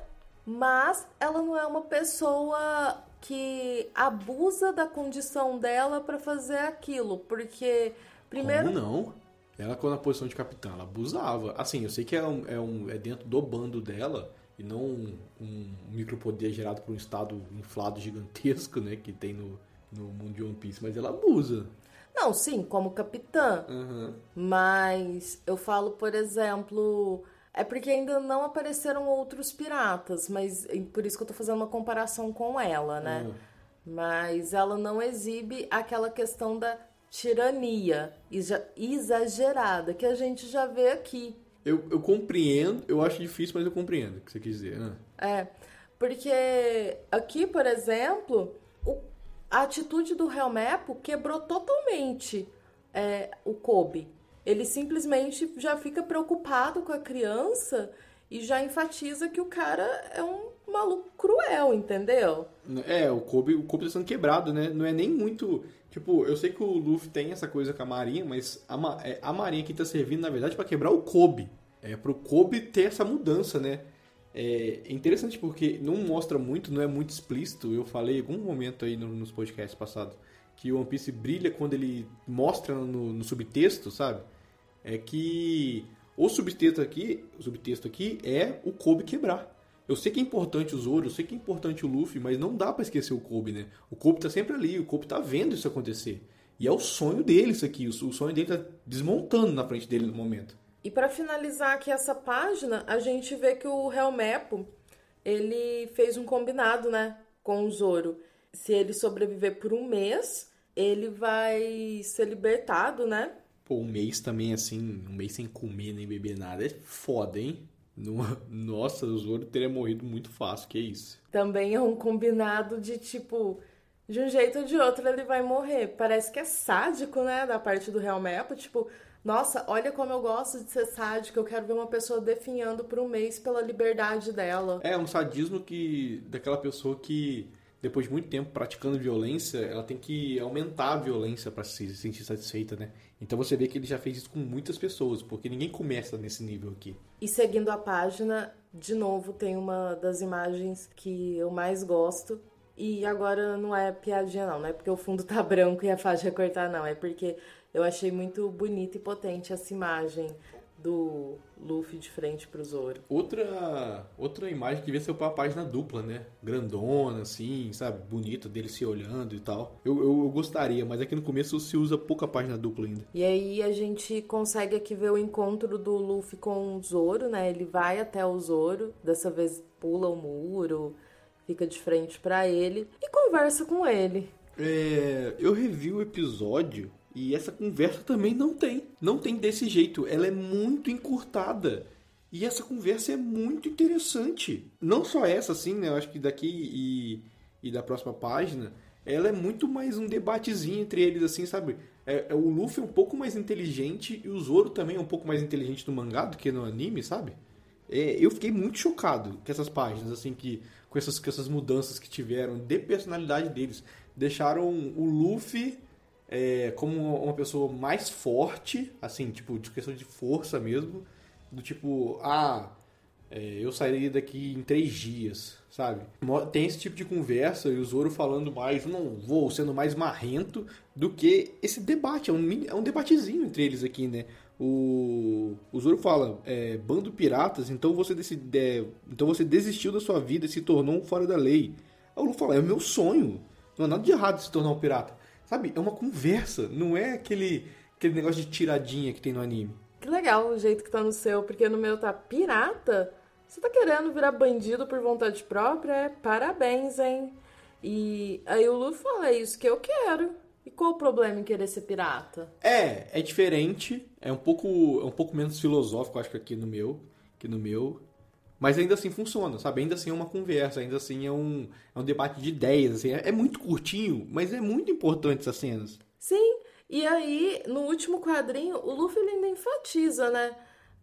mas ela não é uma pessoa que abusa da condição dela pra fazer aquilo, porque primeiro Como não? Ela, quando na posição de capitã, ela abusava. Assim, eu sei que é, um, é, um- é dentro do bando dela e não um, um micropoder gerado por um estado inflado gigantesco, né? Que tem no, no mundo de One Piece, mas ela abusa. Não, sim, como capitã. Aham. Mas eu falo, por exemplo, é porque ainda não apareceram outros piratas, mas por isso que eu tô fazendo uma comparação com ela, né? Uhum. Mas ela não exibe aquela questão da tirania exa- exagerada que a gente já vê aqui. Eu, eu compreendo, eu acho difícil, mas eu compreendo o que você quis dizer. né? É, porque aqui, por exemplo, o- a atitude do Helmepo quebrou totalmente é, o Kobe. Ele simplesmente já fica preocupado com a criança e já enfatiza que o cara é um maluco cruel, entendeu? É, o Kobe, o Kobe tá sendo quebrado, né? Não é nem muito. Tipo, eu sei que o Luffy tem essa coisa com a Marinha, mas a, Ma- é, a Marinha que tá servindo, na verdade, pra quebrar o Kobe. É pro Kobe ter essa mudança, né? É interessante porque não mostra muito, não é muito explícito. Eu falei em algum momento aí no- nos podcasts passados que o One Piece brilha quando ele mostra no, no subtexto, sabe? É que o subtexto aqui, o subtexto aqui é o Kobe quebrar. Eu sei que é importante o Zoro, eu sei que é importante o Luffy, mas não dá pra esquecer o Kobe, né? O Kobe tá sempre ali, o Kobe tá vendo isso acontecer. E é o sonho dele isso aqui, o o sonho dele tá desmontando na frente dele no momento. E para finalizar aqui essa página, a gente vê que o Helmepo, ele fez um combinado, né, com o Zoro. Se ele sobreviver por um mês, ele vai ser libertado, né? Pô, um mês também, assim, um mês sem comer nem beber nada, é foda, hein? No- Nossa, o Zoro teria morrido muito fácil, que isso. Também é um combinado de tipo, de um jeito ou de outro ele vai morrer. Parece que é sádico, né, da parte do Helmepo, tipo, nossa, olha como eu gosto de ser sádico, eu quero ver uma pessoa definhando por um mês pela liberdade dela. É um sadismo que daquela pessoa que depois de muito tempo praticando violência, ela tem que aumentar a violência pra se sentir satisfeita, né? Então você vê que ele já fez isso com muitas pessoas, porque ninguém começa nesse nível aqui. E seguindo a página, de novo tem uma das imagens que eu mais gosto. E agora não é piadinha não, não é porque o fundo tá branco e é fácil de recortar não, é porque eu achei muito bonita e potente essa imagem do Luffy de frente pro Zoro. Outra outra imagem que devia ser pra página dupla, né? Grandona, assim, sabe? Bonita, dele se olhando e tal. Eu, eu, eu gostaria, mas aqui no começo se usa pouca página dupla ainda. E aí a gente consegue aqui ver o encontro do Luffy com o Zoro, né? Ele vai até o Zoro, dessa vez pula o muro, fica de frente pra ele e conversa com ele. É, eu revi o episódio e essa conversa também não tem. Não tem desse jeito. Ela é muito encurtada. E essa conversa é muito interessante. Não só essa, assim, né? Eu acho que daqui e, e da próxima página, ela é muito mais um debatezinho entre eles, assim, sabe? É, é, o Luffy é um pouco mais inteligente e o Zoro também é um pouco mais inteligente no mangá do que no anime, sabe? É, eu fiquei muito chocado com essas páginas, assim, que com essas, com essas mudanças que tiveram de personalidade deles. Deixaram o Luffy é, como uma- pessoa mais forte, assim, tipo, de questão de força mesmo. Do tipo, ah, é, eu sairia daqui em três dias, sabe? Tem esse tipo de conversa e o Zoro falando mais, não vou, sendo mais marrento do que esse debate. É um, é um debatezinho entre eles aqui, né? O, o Zoro fala, é, bando piratas, então você, decide, é, então você desistiu da sua vida e se tornou um fora da lei. Aí o Luffy fala, é o meu sonho. Não há nada de errado se tornar um pirata. Sabe? É uma conversa, não é aquele, aquele negócio de tiradinha que tem no anime. Que legal o jeito que tá no seu, porque no meu tá pirata. Você tá querendo virar bandido por vontade própria? É, parabéns, hein? E aí o Luffy fala, é isso que eu quero. E qual o problema em querer ser pirata? É, é diferente, é um pouco, é um pouco menos filosófico, acho que aqui no meu, que no meu. Mas ainda assim funciona, sabe? Ainda assim é uma conversa, ainda assim é um, é um debate de ideias, assim. É, é muito curtinho, mas é muito importante essas cenas. Sim, e aí, no último quadrinho, o Luffy ainda enfatiza, né?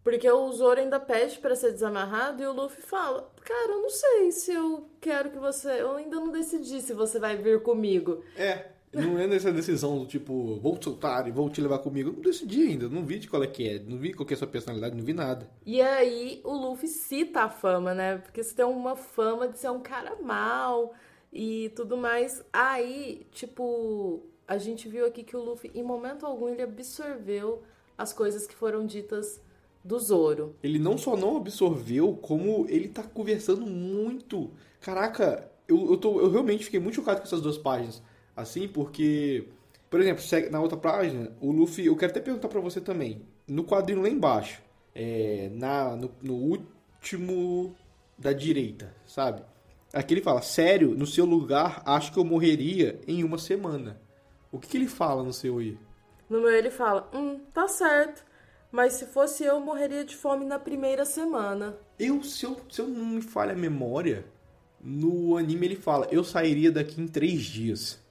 Porque o Zoro ainda pede para ser desamarrado e o Luffy fala: Cara, eu não sei se eu quero que você. Eu ainda não decidi se você vai vir comigo. É, não é nessa decisão do tipo, vou te soltar e vou te levar comigo. Eu não decidi ainda, não vi de qual é que é, não vi qual que é a sua personalidade, não vi nada. E aí o Luffy cita a fama, né? Porque você tem uma fama de ser um cara mal e tudo mais. Aí, tipo, a gente viu aqui que o Luffy, em momento algum, ele absorveu as coisas que foram ditas do Zoro. Ele não só não absorveu, como ele tá conversando muito. Caraca, eu, eu, tô, eu realmente fiquei muito chocado com essas duas páginas assim, porque, por exemplo, na outra página, o Luffy, eu quero até perguntar para você também, no quadrinho lá embaixo, é, na, no, no último da direita, sabe? Aqui ele fala, sério, no seu lugar, acho que eu morreria em uma semana. O que, que ele fala no seu aí? No meu ele fala, hum, tá certo. Mas se fosse eu, morreria de fome na primeira semana. Eu, se eu, se eu não me falha a memória, no anime ele fala, eu sairia daqui em três dias.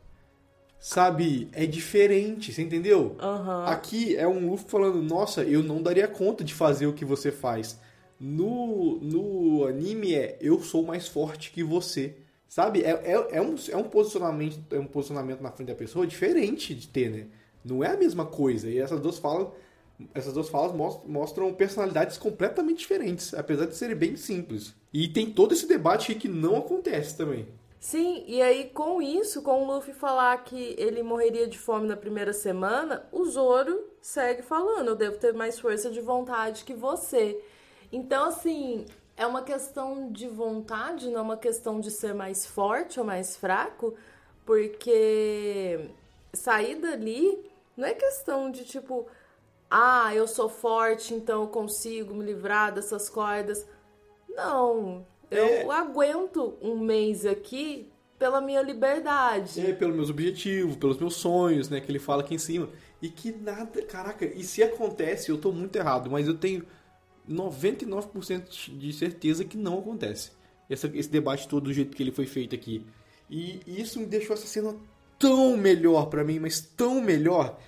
Sabe, é diferente, você entendeu? Uhum. Aqui é um Luffy falando, nossa, eu não daria conta de fazer o que você faz. No, no anime é, eu sou mais forte que você. Sabe, é, é, é, um, é, um posicionamento, é um posicionamento na frente da pessoa diferente de ter, né? Não é a mesma coisa. E essas duas falas, essas duas falas mostram personalidades completamente diferentes, apesar de serem bem simples. E tem todo esse debate que não acontece também. Sim, e aí com isso, com o Luffy falar que ele morreria de fome na primeira semana, o Zoro segue falando, eu devo ter mais força de vontade que você. Então, assim, é uma questão de vontade, não é uma questão de ser mais forte ou mais fraco, porque sair dali não é questão de tipo, ah, eu sou forte, então eu consigo me livrar dessas cordas. Não, eu é... aguento um mês aqui pela minha liberdade. É, pelos meus objetivos, pelos meus sonhos, né? Que ele fala aqui em cima. E que nada, caraca, e se acontece, eu tô muito errado, mas eu tenho 99% de certeza que não acontece. Essa, esse debate todo do jeito que ele foi feito aqui. E isso me deixou essa cena tão melhor para mim, mas tão melhor,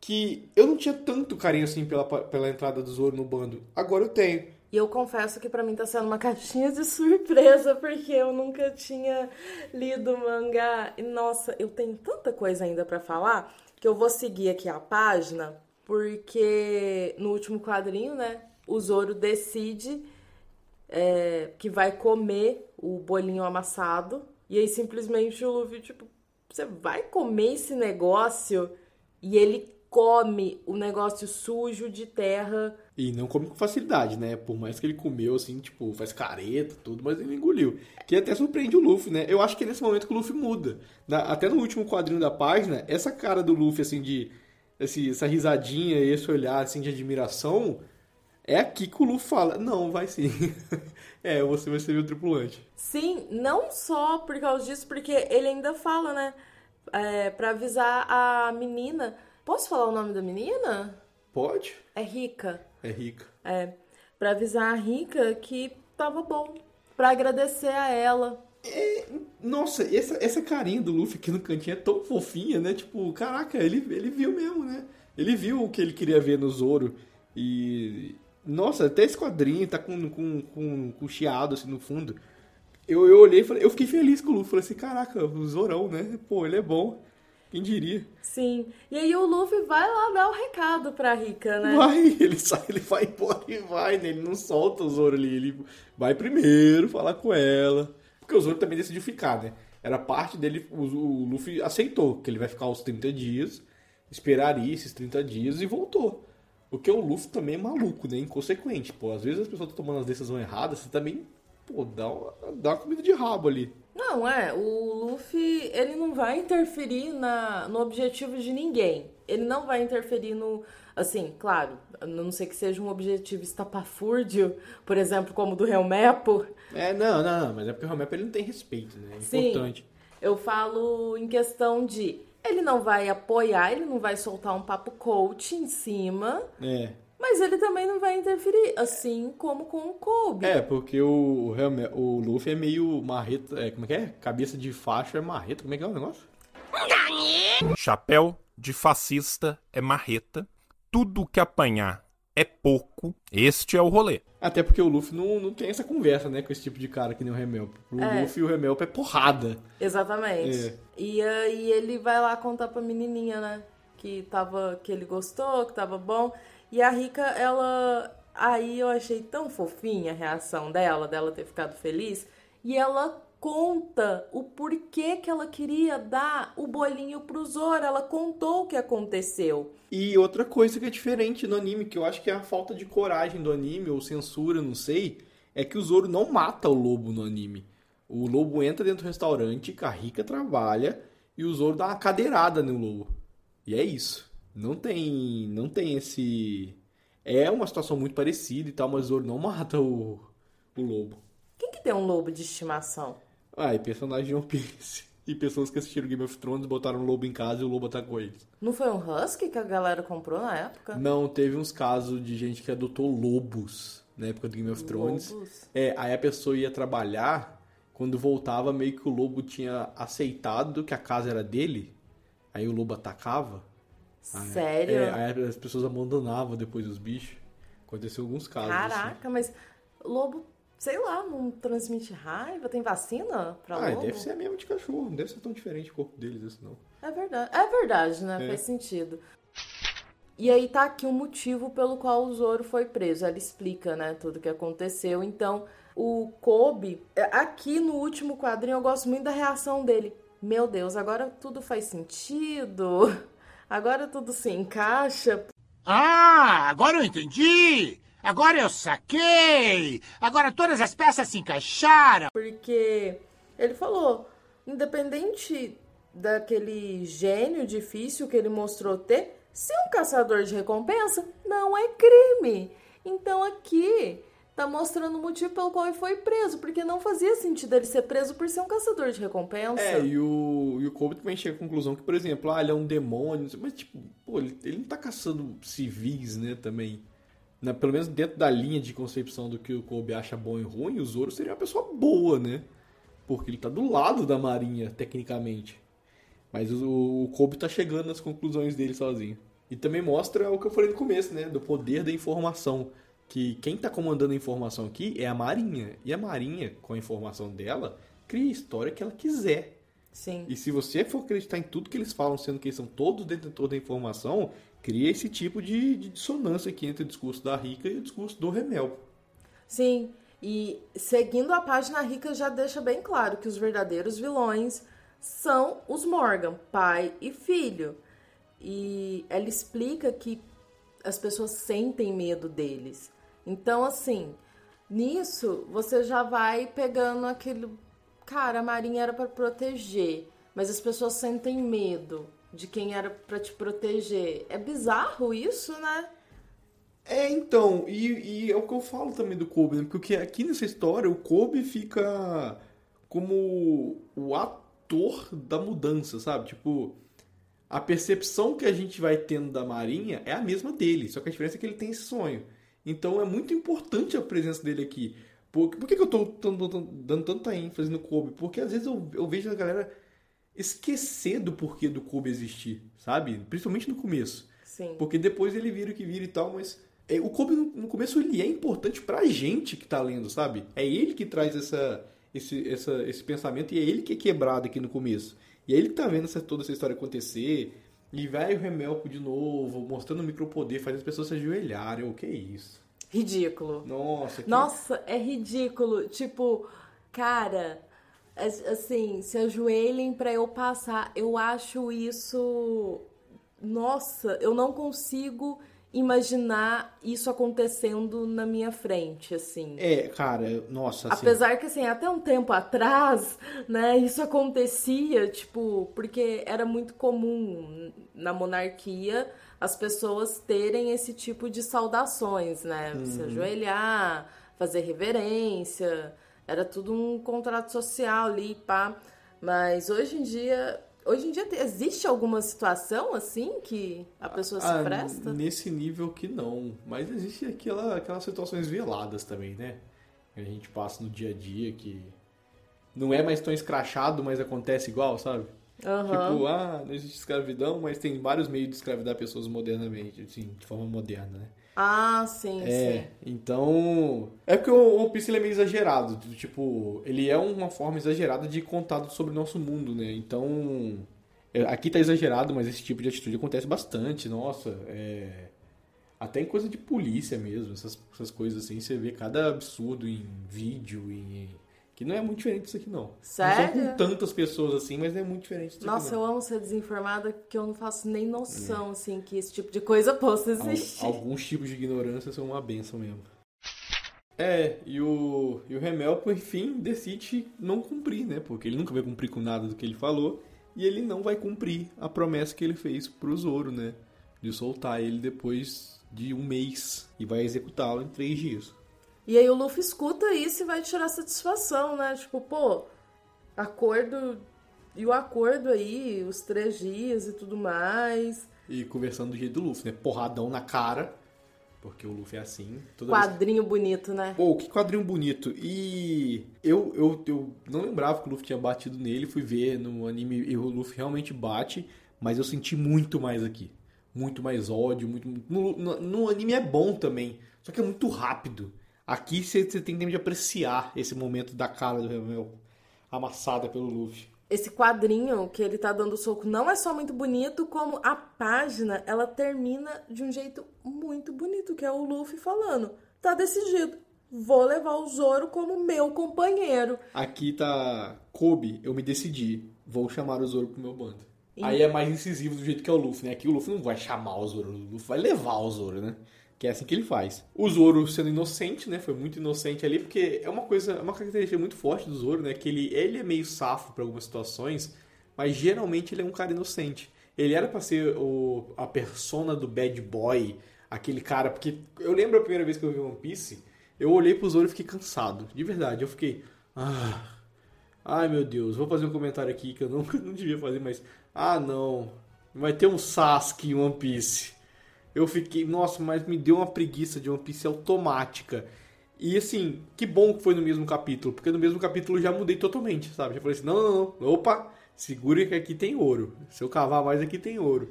que eu não tinha tanto carinho assim pela, pela entrada do Zoro no bando. Agora eu tenho. E eu confesso que para mim tá sendo uma caixinha de surpresa, porque eu nunca tinha lido mangá. E nossa, eu tenho tanta coisa ainda para falar que eu vou seguir aqui a página, porque no último quadrinho, né, o Zoro decide é, que vai comer o bolinho amassado. E aí simplesmente o Luffy, tipo, você vai comer esse negócio? E ele come o negócio sujo de terra. E não come com facilidade, né? Por mais que ele comeu, assim, tipo, faz careta, tudo, mas ele engoliu. Que até surpreende o Luffy, né? Eu acho que é nesse momento que o Luffy muda. até no último quadrinho da página, essa cara do Luffy, assim, de. Esse, essa risadinha e esse olhar, assim, de admiração. É aqui que o Luffy fala: Não, vai sim. é, você vai ser meu tripulante. Sim, não só por causa disso, porque ele ainda fala, né? É, pra avisar a menina Posso falar o nome da menina? Pode. É Rica. É Rica. É. Pra avisar a Rica que tava bom. Pra agradecer a ela. É, nossa, essa, essa carinha do Luffy aqui no cantinho é tão fofinha, né? Tipo, caraca, ele, ele viu mesmo, né? Ele viu o que ele queria ver no Zoro. E. Nossa, até esse quadrinho tá com, com, com, com chiado assim no fundo. Eu, eu olhei e falei, eu fiquei feliz com o Luffy. Falei assim, caraca, o Zorão, né? Pô, ele é bom. Quem diria? Sim. E aí o Luffy vai lá dar o recado pra Rika, né? Vai, ele sai, ele vai embora e vai, né? Ele não solta o Zoro ali, ele vai primeiro falar com ela. Porque o Zoro também decidiu ficar, né? Era parte dele, o, o Luffy aceitou que ele vai ficar os 30 dias, esperaria esses 30 dias e voltou. Porque o Luffy também é maluco, né? Inconsequente. Pô, às vezes as pessoas estão tomando as decisões erradas, você também, pô, dá uma, dá uma comida de rabo ali. Não, é, o Luffy, ele não vai interferir na, no objetivo de ninguém. Ele não vai interferir no, assim, claro, a não sei que seja um objetivo estapafúrdio, por exemplo, como o do Helmepo. É, não, não, não, mas é porque o Helmepo ele não tem respeito, né? É Sim, importante. Eu falo em questão de, ele não vai apoiar, ele não vai soltar um papo coach em cima, É. mas ele também não vai interferir, assim como com o Kobe. É, porque o, o, o Luffy é meio marreta. É, como é que é? Cabeça de faixa é marreta. Como é que é o negócio? Chapéu de fascista é marreta. Tudo que apanhar é pouco. Este é o rolê. Até porque o Luffy não, não tem essa conversa, né, com esse tipo de cara que nem o Remelp. O É. Luffy e o Remelp é porrada. Exatamente. É. E aí ele vai lá contar pra menininha, né? Que tava. que ele gostou, que tava bom. E a Rika, ela. Aí eu achei tão fofinha a reação dela, dela ter ficado feliz. E ela conta o porquê que ela queria dar o bolinho pro Zoro. Ela contou o que aconteceu. E outra coisa que é diferente no anime, que eu acho que é a falta de coragem do anime, ou censura, não sei, é que o Zoro não mata o lobo no anime. O lobo entra dentro do restaurante, a Rika trabalha, e o Zoro dá uma cadeirada no lobo. E é isso. Não tem. Não tem esse. É uma situação muito parecida e tal, mas o Zoro não mata o, o lobo. Quem que tem um lobo de estimação? Ah, e personagem de One Piece. E pessoas que assistiram Game of Thrones botaram o lobo em casa e o lobo atacou eles. Não foi um husky que a galera comprou na época? Não, teve uns casos de gente que adotou lobos na época do Game of Thrones. Lobos? É, aí a pessoa ia trabalhar, quando voltava, meio que o lobo tinha aceitado que a casa era dele, aí o lobo atacava. Sério? É, as pessoas abandonavam depois os bichos. Aconteceu alguns casos. assim. Caraca, mas lobo, sei lá, não transmite raiva? Tem vacina pra Ah, lobo? deve ser mesmo de cachorro, não deve ser tão diferente o corpo deles, isso não. É verdade. É verdade, né? É. Faz sentido. E aí tá aqui o motivo pelo qual o Zoro foi preso. Ela explica, né, tudo o que aconteceu. Então, o Kobe, é, aqui no último quadrinho, eu gosto muito da reação dele. Meu Deus, agora tudo faz sentido. Agora tudo se encaixa. Ah, agora eu entendi! Agora eu saquei! Agora todas as peças se encaixaram! Porque ele falou, independente daquele gênio difícil que ele mostrou ter, ser um caçador de recompensa não é crime. Então aqui tá mostrando o motivo pelo qual ele foi preso, porque não fazia sentido ele ser preso por ser um caçador de recompensa. É, e o, e o Kobe também chega à conclusão que, por exemplo, ah, ele é um demônio, mas tipo, pô, ele, ele não tá caçando civis, né, também. Né, pelo menos dentro da linha de concepção do que o Kobe acha bom e ruim, o Zoro seria uma pessoa boa, né? Porque ele tá do lado da marinha, tecnicamente. Mas o, o Kobe tá chegando nas conclusões dele sozinho. E também mostra o que eu falei no começo, né? Do poder da informação. Que quem tá comandando a informação aqui é a Marinha. E a Marinha, com a informação dela, cria a história que ela quiser. Sim. E se você for acreditar em tudo que eles falam, sendo que eles são todos detentores da informação, cria esse tipo de, de dissonância aqui entre o discurso da Rica e o discurso do Remel. Sim, e seguindo a página rica já deixa bem claro que os verdadeiros vilões são os Morgan, pai e filho. E ela explica que as pessoas sentem medo deles. Então, assim, nisso você já vai pegando aquele. Cara, a Marinha era para proteger, mas as pessoas sentem medo de quem era para te proteger. É bizarro isso, né? É, então, e, e é o que eu falo também do Kobe, né? Porque aqui nessa história o Kobe fica como o ator da mudança, sabe? Tipo, a percepção que a gente vai tendo da Marinha é a mesma dele, só que a diferença é que ele tem esse sonho. Então é muito importante a presença dele aqui. Por, por que, que eu tô dando tanta ênfase no Kobe? Porque às vezes eu, eu vejo a galera esquecer do porquê do Kobe existir, sabe? Principalmente no começo. Sim. Porque depois ele vira o que vira e tal, mas é, o Kobe no, começo ele é importante pra gente que tá lendo, sabe? É ele que traz essa, esse, essa, esse pensamento e é ele que é quebrado aqui no começo. E aí ele tá vendo essa, toda essa história acontecer, e vai o Remelco de novo, mostrando o micropoder, faz as pessoas se ajoelharem. O que é isso? Ridículo. Nossa, que... Nossa, é ridículo. Tipo, cara, as- assim, se ajoelhem pra eu passar. Eu acho isso. Nossa, eu não consigo imaginar isso acontecendo na minha frente, assim. É, cara, nossa, assim... Apesar que, assim, até um tempo atrás, né, isso acontecia, tipo, porque era muito comum na monarquia as pessoas terem esse tipo de saudações, né? Se ajoelhar, fazer reverência, era tudo um contrato social ali, pá. Mas hoje em dia, hoje em dia te- existe alguma situação assim que a pessoa se Ah, presta? Nesse nível que não. Mas existe aquela, aquelas situações veladas também, né? Que a gente passa no dia a dia que não é mais tão escrachado, mas acontece igual, sabe? Aham. Tipo, ah, não existe escravidão, mas tem vários meios de escravidar pessoas modernamente, assim, de forma moderna, né? Ah, sim, sim. É, então. É porque o One Piece ele é meio exagerado. Tipo, ele é uma forma exagerada de contar sobre o nosso mundo, né? Então. é, Aqui tá exagerado, mas esse tipo de atitude acontece bastante, nossa. É. Até em coisa de polícia mesmo, essas, essas coisas assim, você vê cada absurdo em vídeo, em. Que não é muito diferente disso aqui, não. Sério? Não são com tantas pessoas assim, mas não é muito diferente disso Nossa, aqui, eu amo ser desinformada que eu não faço nem noção, assim, que esse tipo de coisa possa existir. alguns tipos de ignorância são uma benção mesmo. É, e o, e o Remel, por fim, decide não cumprir, né? Porque ele nunca vai cumprir com nada do que ele falou. E ele não vai cumprir a promessa que ele fez pro Zoro, né? De soltar ele depois de um mês. E vai executá-lo em três dias. E aí o Luffy escuta isso e vai tirar satisfação, né? Tipo, pô, acordo. E o acordo aí, os três dias e tudo mais. E conversando do jeito do Luffy, né? Porradão na cara. Porque o Luffy é assim. Toda vez Quadrinho bonito, né? Pô, que quadrinho bonito. E eu, eu, eu não lembrava que o Luffy tinha batido nele. Fui ver no anime e o Luffy realmente bate. Mas eu senti muito mais aqui. Muito mais ódio. Muito, no, no- no anime é bom também. Só que é muito rápido. Aqui você, tem tempo de apreciar esse momento da cara do Remel amassada pelo Luffy. Esse quadrinho que ele tá dando soco não é só muito bonito, como a página, ela termina de um jeito muito bonito, que é o Luffy falando. Tá decidido. Vou levar o Zoro como meu companheiro. Aqui tá Kobe, eu me decidi. Vou chamar o Zoro pro meu bando. Aí é mais incisivo do jeito que é o Luffy, né? Aqui o Luffy não vai chamar o Zoro, o Luffy vai levar o Zoro, né? Que é assim que ele faz. O Zoro sendo inocente, né? Foi muito inocente ali, porque é uma coisa, é uma característica muito forte do Zoro, né? Que ele, ele é meio safo pra algumas situações, mas geralmente ele é um cara inocente. Ele era pra ser o, a persona do bad boy, aquele cara, porque eu lembro a primeira vez que eu vi One Piece, eu olhei pro Zoro e fiquei cansado. De verdade, eu fiquei. Ah, Ai meu Deus, vou fazer um comentário aqui que eu nunca não devia fazer, mas. Ah não. Vai ter um Sasuke em One Piece. Eu fiquei. Nossa, mas me deu uma preguiça de One Piece automática. E assim, que bom que foi no mesmo capítulo, porque no mesmo capítulo eu já mudei totalmente, sabe? Já falei assim: não, não, não. Opa, segura que aqui tem ouro. Se eu cavar mais, aqui tem ouro.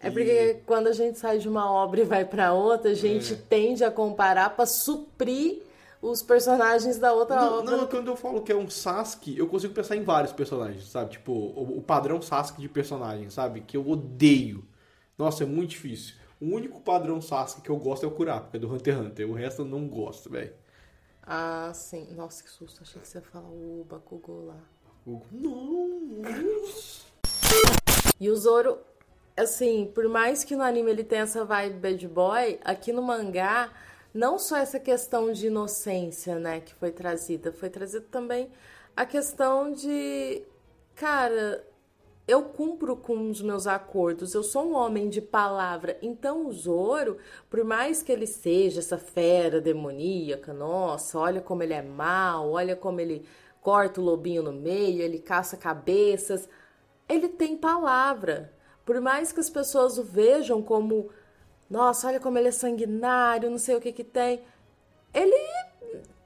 É porque quando a gente sai de uma obra e vai pra outra, a gente É. tende a comparar pra suprir os personagens da outra Não, obra. não, quando eu falo que é um Sasuke, eu consigo pensar em vários personagens, sabe? Tipo, o, o padrão Sasuke de personagem, sabe? Que eu odeio. Nossa, é muito difícil. O único padrão Sasuke que eu gosto é o Kurapika, do Hunter x Hunter. O resto eu não gosto, velho. Ah, sim. Nossa, que susto. Achei que você ia falar o Bakugou lá. Não. E o Zoro, assim, por mais que no anime ele tenha essa vibe bad boy, aqui no mangá, não só essa questão de inocência, né, que foi trazida, foi trazida também a questão de, cara, eu cumpro com os meus acordos, eu sou um homem de palavra. Então o Zoro, por mais que ele seja essa fera demoníaca, nossa, olha como ele é mau, olha como ele corta o lobinho no meio, ele caça cabeças, ele tem palavra. Por mais que as pessoas o vejam como, nossa, olha como ele é sanguinário, não sei o que que tem, ele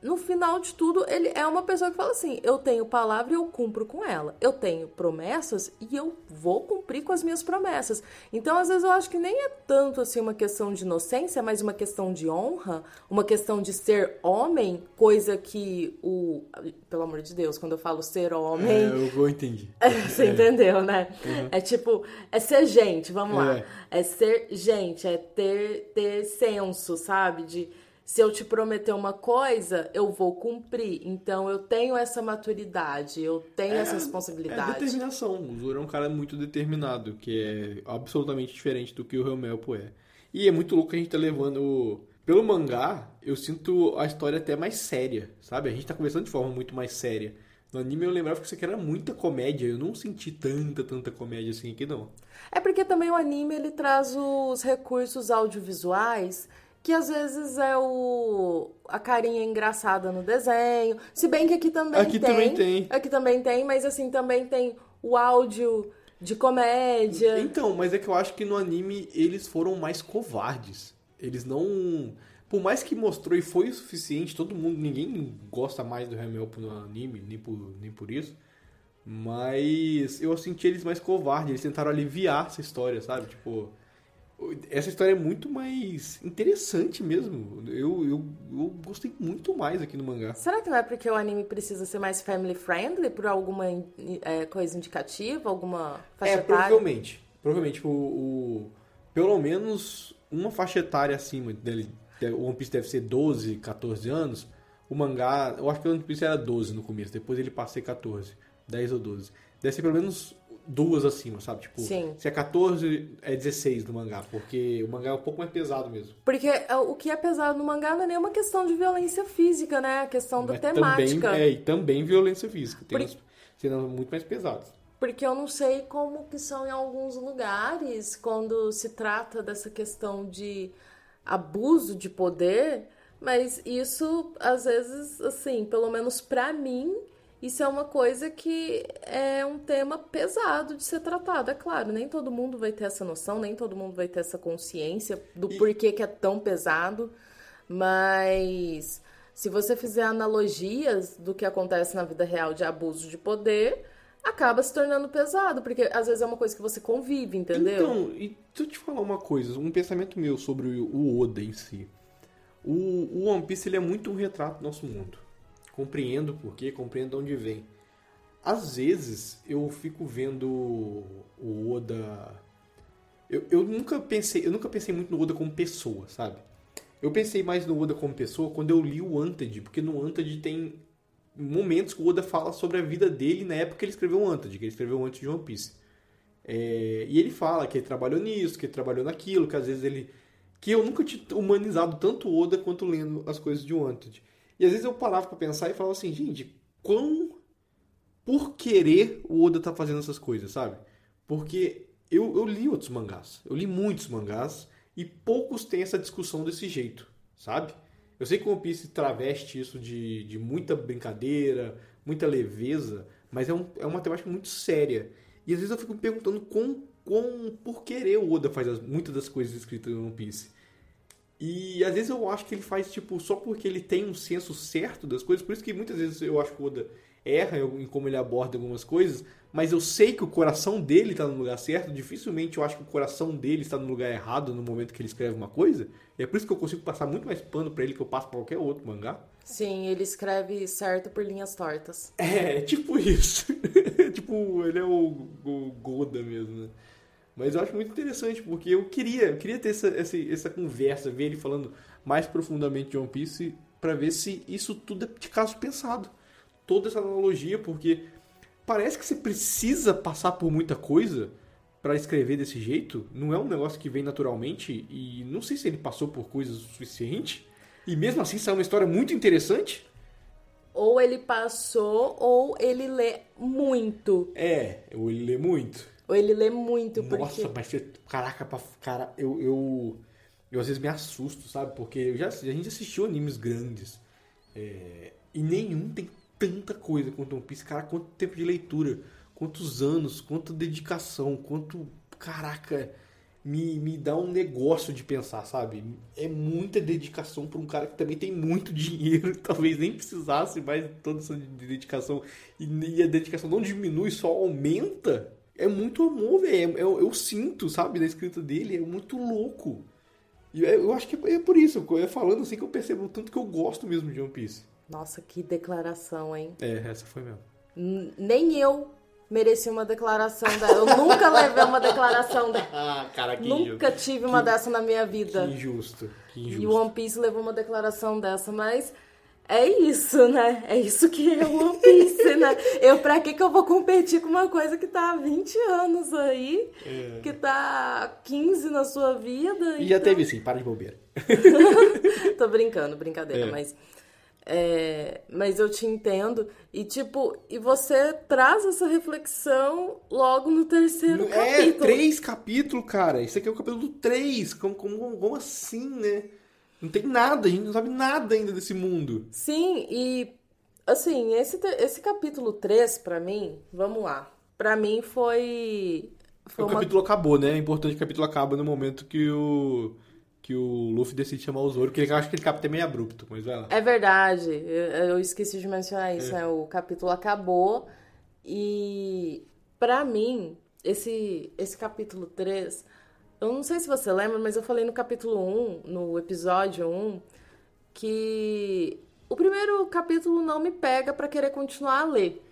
no final de tudo, ele é uma pessoa que fala assim: eu tenho palavra e eu cumpro com ela. Eu tenho promessas e eu vou cumprir com as minhas promessas. Então, às vezes, eu acho que nem é tanto assim uma questão de inocência, mas uma questão de honra, uma questão de ser homem, coisa que o. Pelo amor de Deus, quando eu falo ser homem. É, eu, eu entendi. Você entendeu, né? É tipo, é ser gente, vamos lá. É. É ser gente, é ter, ter senso, sabe? De se eu te prometer uma coisa, eu vou cumprir. Então eu tenho essa maturidade, eu tenho essa É responsabilidade. determinação. O Zoro é um cara muito determinado, que é absolutamente diferente do que o Helmelpo é. E é muito louco que a gente tá levando. Pelo mangá, eu sinto a história até mais séria, sabe? A gente tá conversando de forma muito mais séria. No anime eu lembrava que isso aqui era muita comédia. Eu não senti tanta, tanta comédia assim aqui, não. É porque também o anime ele traz os recursos audiovisuais que às vezes é o a carinha engraçada no desenho. Se bem que aqui também Aqui tem. também tem. Aqui também tem, mas assim também tem o áudio de comédia. Então, mas é que eu acho que no anime eles foram mais covardes. Eles não. Por mais que mostrou e foi o suficiente, todo mundo, ninguém gosta mais do Helmelpo no anime, nem por, nem por isso. Mas eu senti eles mais covardes, eles tentaram aliviar essa história, sabe? Tipo, essa história é muito mais interessante mesmo. Eu, eu, eu gostei muito mais aqui no mangá. Será que não é porque o anime precisa ser mais family friendly por alguma é, coisa indicativa, alguma faixa É, etária? provavelmente. Provavelmente, o, o- pelo menos uma faixa etária acima dele. O One Piece deve ser 12, 14 anos. O mangá, eu acho que o One Piece era 12 no começo, depois ele passei 14, 10 ou 12. Deve ser pelo menos duas acima, sabe? Tipo, Sim. se é 14, é 16 no mangá, porque o mangá é um pouco mais pesado mesmo. Porque é, o que é pesado no mangá não é nenhuma questão de violência física, né? É a questão da Mas temática. Também, é, e também violência física. Tem Por- cenas muito mais pesadas. Porque eu não sei como que são em alguns lugares quando se trata dessa questão de abuso de poder, mas isso às vezes, assim, pelo menos pra mim, isso é uma coisa que é um tema pesado de ser tratado. É claro, nem todo mundo vai ter essa noção, nem todo mundo vai ter essa consciência do E- porquê que é tão pesado, mas se você fizer analogias do que acontece na vida real de abuso de poder, acaba se tornando pesado, porque às vezes é uma coisa que você convive, entendeu? Então, e deixa eu te falar uma coisa, um pensamento meu sobre o Oda em si. O, o One Piece ele é muito um retrato do nosso mundo. Compreendo o porquê, compreendo de onde vem. Às vezes eu fico vendo o Oda. Eu, eu nunca pensei, eu nunca pensei muito no Oda como pessoa, sabe? Eu pensei mais no Oda como pessoa quando eu li o Wanted, porque no Wanted tem momentos que o Oda fala sobre a vida dele na época que ele escreveu o Wanted, que ele escreveu antes de One Piece. É, e ele fala que ele trabalhou nisso, que ele trabalhou naquilo, que às vezes ele. Que eu nunca tinha humanizado tanto o Oda quanto lendo as coisas de Wanted. E às vezes eu parava pra pensar e falava assim, gente, quão por querer o Oda tá fazendo essas coisas, sabe? Porque eu, eu li outros mangás, eu li muitos mangás e poucos têm essa discussão desse jeito, sabe? Eu sei que o One Piece traveste isso de, de muita brincadeira, muita leveza, mas é, um, é uma temática muito séria. E às vezes eu fico me perguntando com, com por querer o Oda faz as- muitas das coisas escritas no One Piece. E às vezes eu acho que ele faz, tipo, só porque ele tem um senso certo das coisas. Por isso que muitas vezes eu acho que o Oda erra em como ele aborda algumas coisas. Mas eu sei que o coração dele está no lugar certo. Dificilmente eu acho que o coração dele está no lugar errado no momento que ele escreve uma coisa. E é por isso que eu consigo passar muito mais pano pra ele que eu passo pra qualquer outro mangá. Sim, ele escreve certo por linhas tortas. É, tipo isso. tipo, ele é o, o Goda mesmo, né? Mas eu acho muito interessante, porque eu queria, eu queria ter essa, essa, essa conversa, ver ele falando mais profundamente de One Piece, pra ver se isso tudo é de caso pensado. Toda essa analogia, porque parece que você precisa passar por muita coisa pra escrever desse jeito. Não é um negócio que vem naturalmente, e não sei se ele passou por coisas o suficiente. E mesmo assim saiu uma história muito interessante. Ou ele passou, ou ele lê muito. É, eu ele lê muito. Ou ele lê muito, Nossa, porque... mas você- caraca, pra- cara, eu, eu eu às vezes me assusto, sabe? Porque eu já, a gente assistiu animes grandes é, e nenhum tem tanta coisa quanto One Piece. Cara, quanto tempo de leitura, quantos anos, quanta dedicação, quanto caraca, me, me dá um negócio de pensar, sabe? É muita dedicação para um cara que também tem muito dinheiro, talvez nem precisasse mais toda essa dedicação. E, e a dedicação não diminui, só aumenta. É muito amor, velho. É, eu, eu, sinto, sabe, na escrita dele, é muito louco. E eu, eu acho que é por isso, eu falando assim que eu percebo o tanto que eu gosto mesmo de One Piece. Nossa, que declaração, hein? É, essa foi mesmo. N nem eu mereci uma declaração dela. Eu nunca levei uma declaração dela. Ah, cara, que Nunca injusto. tive uma que, dessa na minha vida. Que injusto. Que injusto. E o One Piece levou uma declaração dessa, mas é isso, né? É isso que é o One Piece, né? Eu, pra que que eu vou competir com uma coisa que tá há 20 anos aí, É. que tá há 15 na sua vida? E já então- teve sim, para de bobeira. Tô brincando, brincadeira, É. mas. é, mas eu te entendo. E tipo, e você traz essa reflexão logo no terceiro É, capítulo. três capítulos, cara. Isso aqui é o capítulo 3. Como, como, como assim, né? Não tem nada, a gente não sabe nada ainda desse mundo. Sim, e assim, esse, esse capítulo 3, pra mim, vamos lá. Pra mim foi. Foi o uma capítulo acabou, né? É importante que o capítulo acaba no momento que o. Que o Luffy decide chamar o Zoro, que eu acho que ele até meio abrupto, mas vai lá. É verdade, eu, eu esqueci de mencionar isso, É. né? O capítulo acabou e pra mim, esse, esse capítulo 3, eu não sei se você lembra, mas eu falei no capítulo 1, no episódio 1, que o primeiro capítulo não me pega pra querer continuar a ler.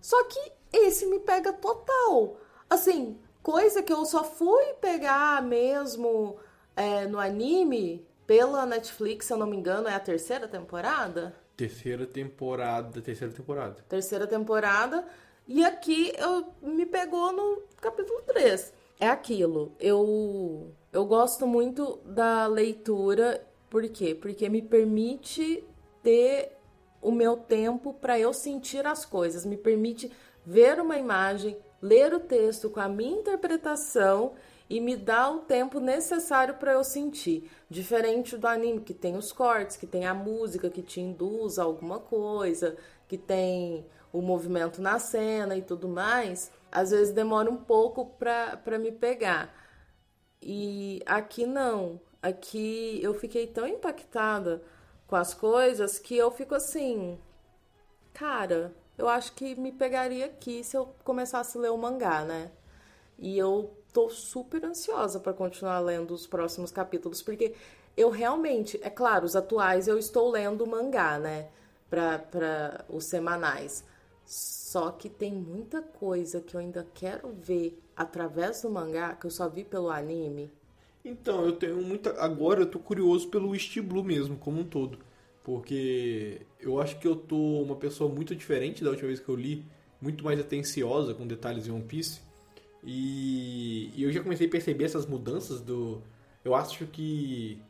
Só que esse me pega total. Assim, coisa que eu só fui pegar mesmo é, no anime pela Netflix, se eu não me engano, é a terceira temporada? Terceira temporada, terceira temporada. Terceira temporada. E aqui eu me pegou no capítulo 3. É aquilo. Eu, eu gosto muito da leitura. Por quê? Porque me permite ter o meu tempo para eu sentir as coisas. Me permite ver uma imagem, ler o texto com a minha interpretação e me dá o tempo necessário para eu sentir. Diferente do anime, que tem os cortes, que tem a música que te induz a alguma coisa, que tem o movimento na cena e tudo mais, às vezes demora um pouco para me pegar. E aqui não. Aqui eu fiquei tão impactada com as coisas que eu fico assim, cara, eu acho que me pegaria aqui se eu começasse a ler o mangá, né? E eu tô super ansiosa para continuar lendo os próximos capítulos, porque eu realmente, é claro, os atuais eu estou lendo mangá, né? Para os semanais. Só que tem muita coisa que eu ainda quero ver através do mangá que eu só vi pelo anime. Então, eu tenho muita. Agora eu tô curioso pelo East Blue mesmo, como um todo. Porque eu acho que eu tô uma pessoa muito diferente da última vez que eu li, muito mais atenciosa com detalhes em One Piece. E, e eu já comecei a perceber essas mudanças do. Eu acho que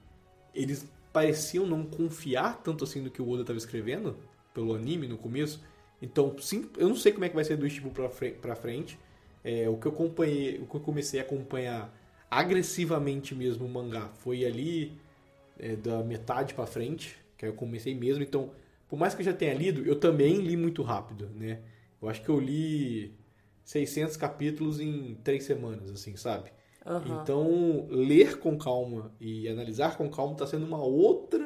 eles pareciam não confiar tanto assim no que o Oda estava escrevendo, pelo anime no começo. Então, sim, eu não sei como é que vai ser do fre- pra frente. É, o que eu acompanhei, o que eu comecei a acompanhar agressivamente mesmo o mangá foi ali é, da metade pra frente, que aí eu comecei mesmo. Então, por mais que eu já tenha lido, eu também li muito rápido, né? Eu acho que eu li 600 capítulos em três semanas, assim, sabe? Aham. Então, ler com calma e analisar com calma tá sendo uma outra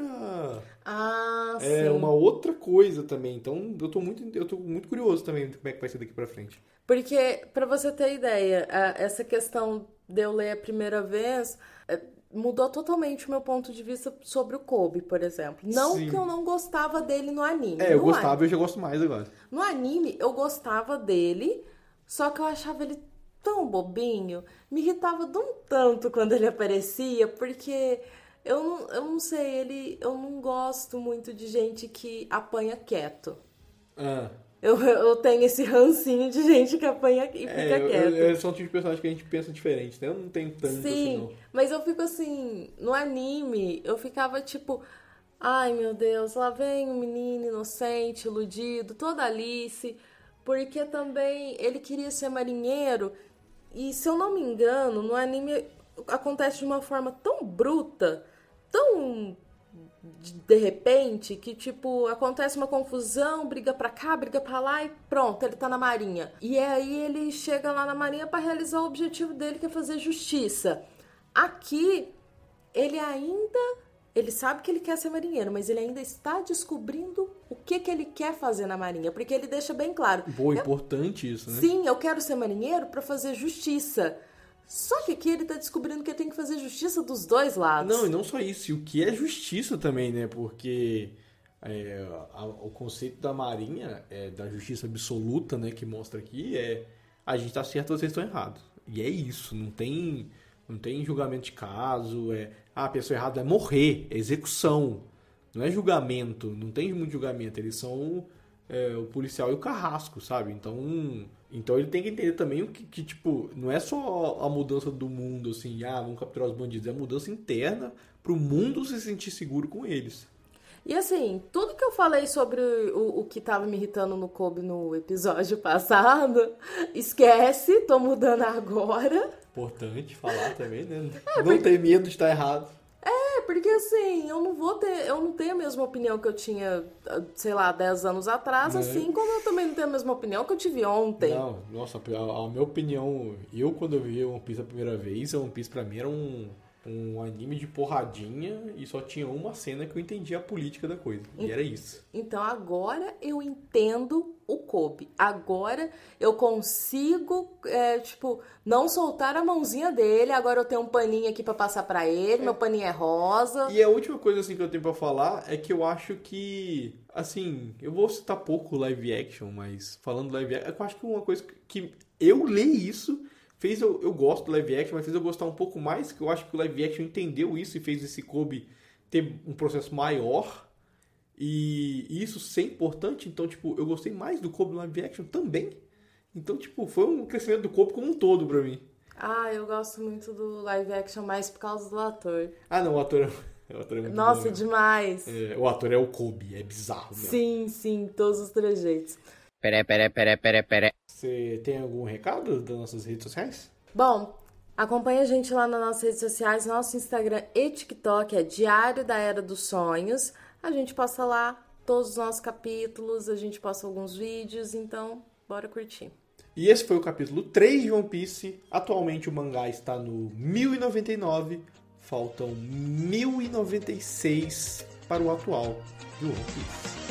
Ah, é sim. uma outra coisa também. Então, eu tô muito eu tô muito curioso também de como é que vai ser daqui pra frente. Porque, pra você ter ideia, essa questão de eu ler a primeira vez é, mudou totalmente o meu ponto de vista sobre o Kobe, por exemplo. Não Sim. que eu não gostava dele no anime. É, eu No gostava e eu já gosto mais agora. No anime, eu gostava dele, só que eu achava ele tão bobinho. Me irritava de um tanto quando ele aparecia, porque eu não, eu não sei, ele. Eu não gosto muito de gente que apanha quieto. Ah, Eu, eu tenho esse rancinho de gente que apanha e fica é, eu, quieto. eu, eu sou um tipo de personagem que a gente pensa diferente, né? Eu não tenho tanto assim, Sim, não. mas eu fico assim, no anime, eu ficava tipo, ai meu Deus, lá vem um menino inocente, iludido, toda Alice, porque também ele queria ser marinheiro, e se eu não me engano, no anime acontece de uma forma tão bruta, tão de, repente, que tipo, acontece uma confusão, briga pra cá, briga pra lá e pronto, ele tá na marinha. E aí ele chega lá na marinha pra realizar o objetivo dele, que é fazer justiça. Aqui, ele ainda. Ele sabe que ele quer ser marinheiro, mas ele ainda está descobrindo o que, que ele quer fazer na marinha, porque ele deixa bem claro. Pô, eu- importante isso, né? Sim, eu quero ser marinheiro para fazer justiça. Só que aqui ele tá descobrindo que ele tem que fazer justiça dos dois lados. Não, e não só isso, e o que é justiça também, né? Porque é, a- o conceito da marinha, é, da justiça absoluta, né, que mostra aqui, é a gente tá certo, vocês estão errados. E é isso, não tem, não tem julgamento de caso, é ah, a pessoa errada é morrer, é execução, não é julgamento, não tem muito julgamento, eles são é, o policial e o carrasco, sabe? Então, então ele tem que entender também o que, que, tipo, não é só a mudança do mundo, assim, ah, vamos capturar os bandidos, é a mudança interna pro mundo se sentir seguro com eles. E assim, tudo que eu falei sobre o, o que tava me irritando no Kobe no episódio passado, esquece, tô mudando agora. Importante falar também, né? Não ter medo de estar errado. É, porque assim, eu não vou ter, eu não tenho a mesma opinião que eu tinha, sei lá, 10 anos atrás, Né? assim como eu também não tenho a mesma opinião que eu tive ontem. Não, nossa, a, a minha opinião, eu quando eu vi One Piece a primeira vez, One Piece pra mim era um, um anime de porradinha e só tinha uma cena que eu entendia a política da coisa. E era isso. Então agora eu entendo o Kobe. Agora eu consigo, é, tipo, não soltar a mãozinha dele. Agora eu tenho um paninho aqui pra passar pra ele. Meu paninho é rosa. E a última coisa assim que eu tenho pra falar é que eu acho que, assim, eu vou citar pouco live action, mas falando live action, eu acho que uma coisa que eu ler isso fez eu, eu gosto do live action, mas fez eu gostar um pouco mais, que eu acho que o live action entendeu isso e fez esse Kobe ter um processo maior. E isso ser importante, então, tipo, eu gostei mais do Kobe no live action também. Então, tipo, foi um crescimento do Kobe como um todo pra mim. Ah, eu gosto muito do live action mais por causa do ator. Ah, não, o ator é, o ator é muito Nossa, bom, né? demais. É, o ator é o Kobe, é bizarro mesmo. Sim, sim, todos os trejeitos. Pere, pere, pere, pere, pere. Você tem algum recado das nossas redes sociais? Bom, acompanha a gente lá nas nossas redes sociais, nosso Instagram e TikTok é Diário da Era dos Sonhos. A gente posta lá todos os nossos capítulos, a gente posta alguns vídeos, então bora curtir. E esse foi o capítulo 3 de One Piece. Atualmente o mangá está no 1099. Faltam 1096 para o atual de One Piece.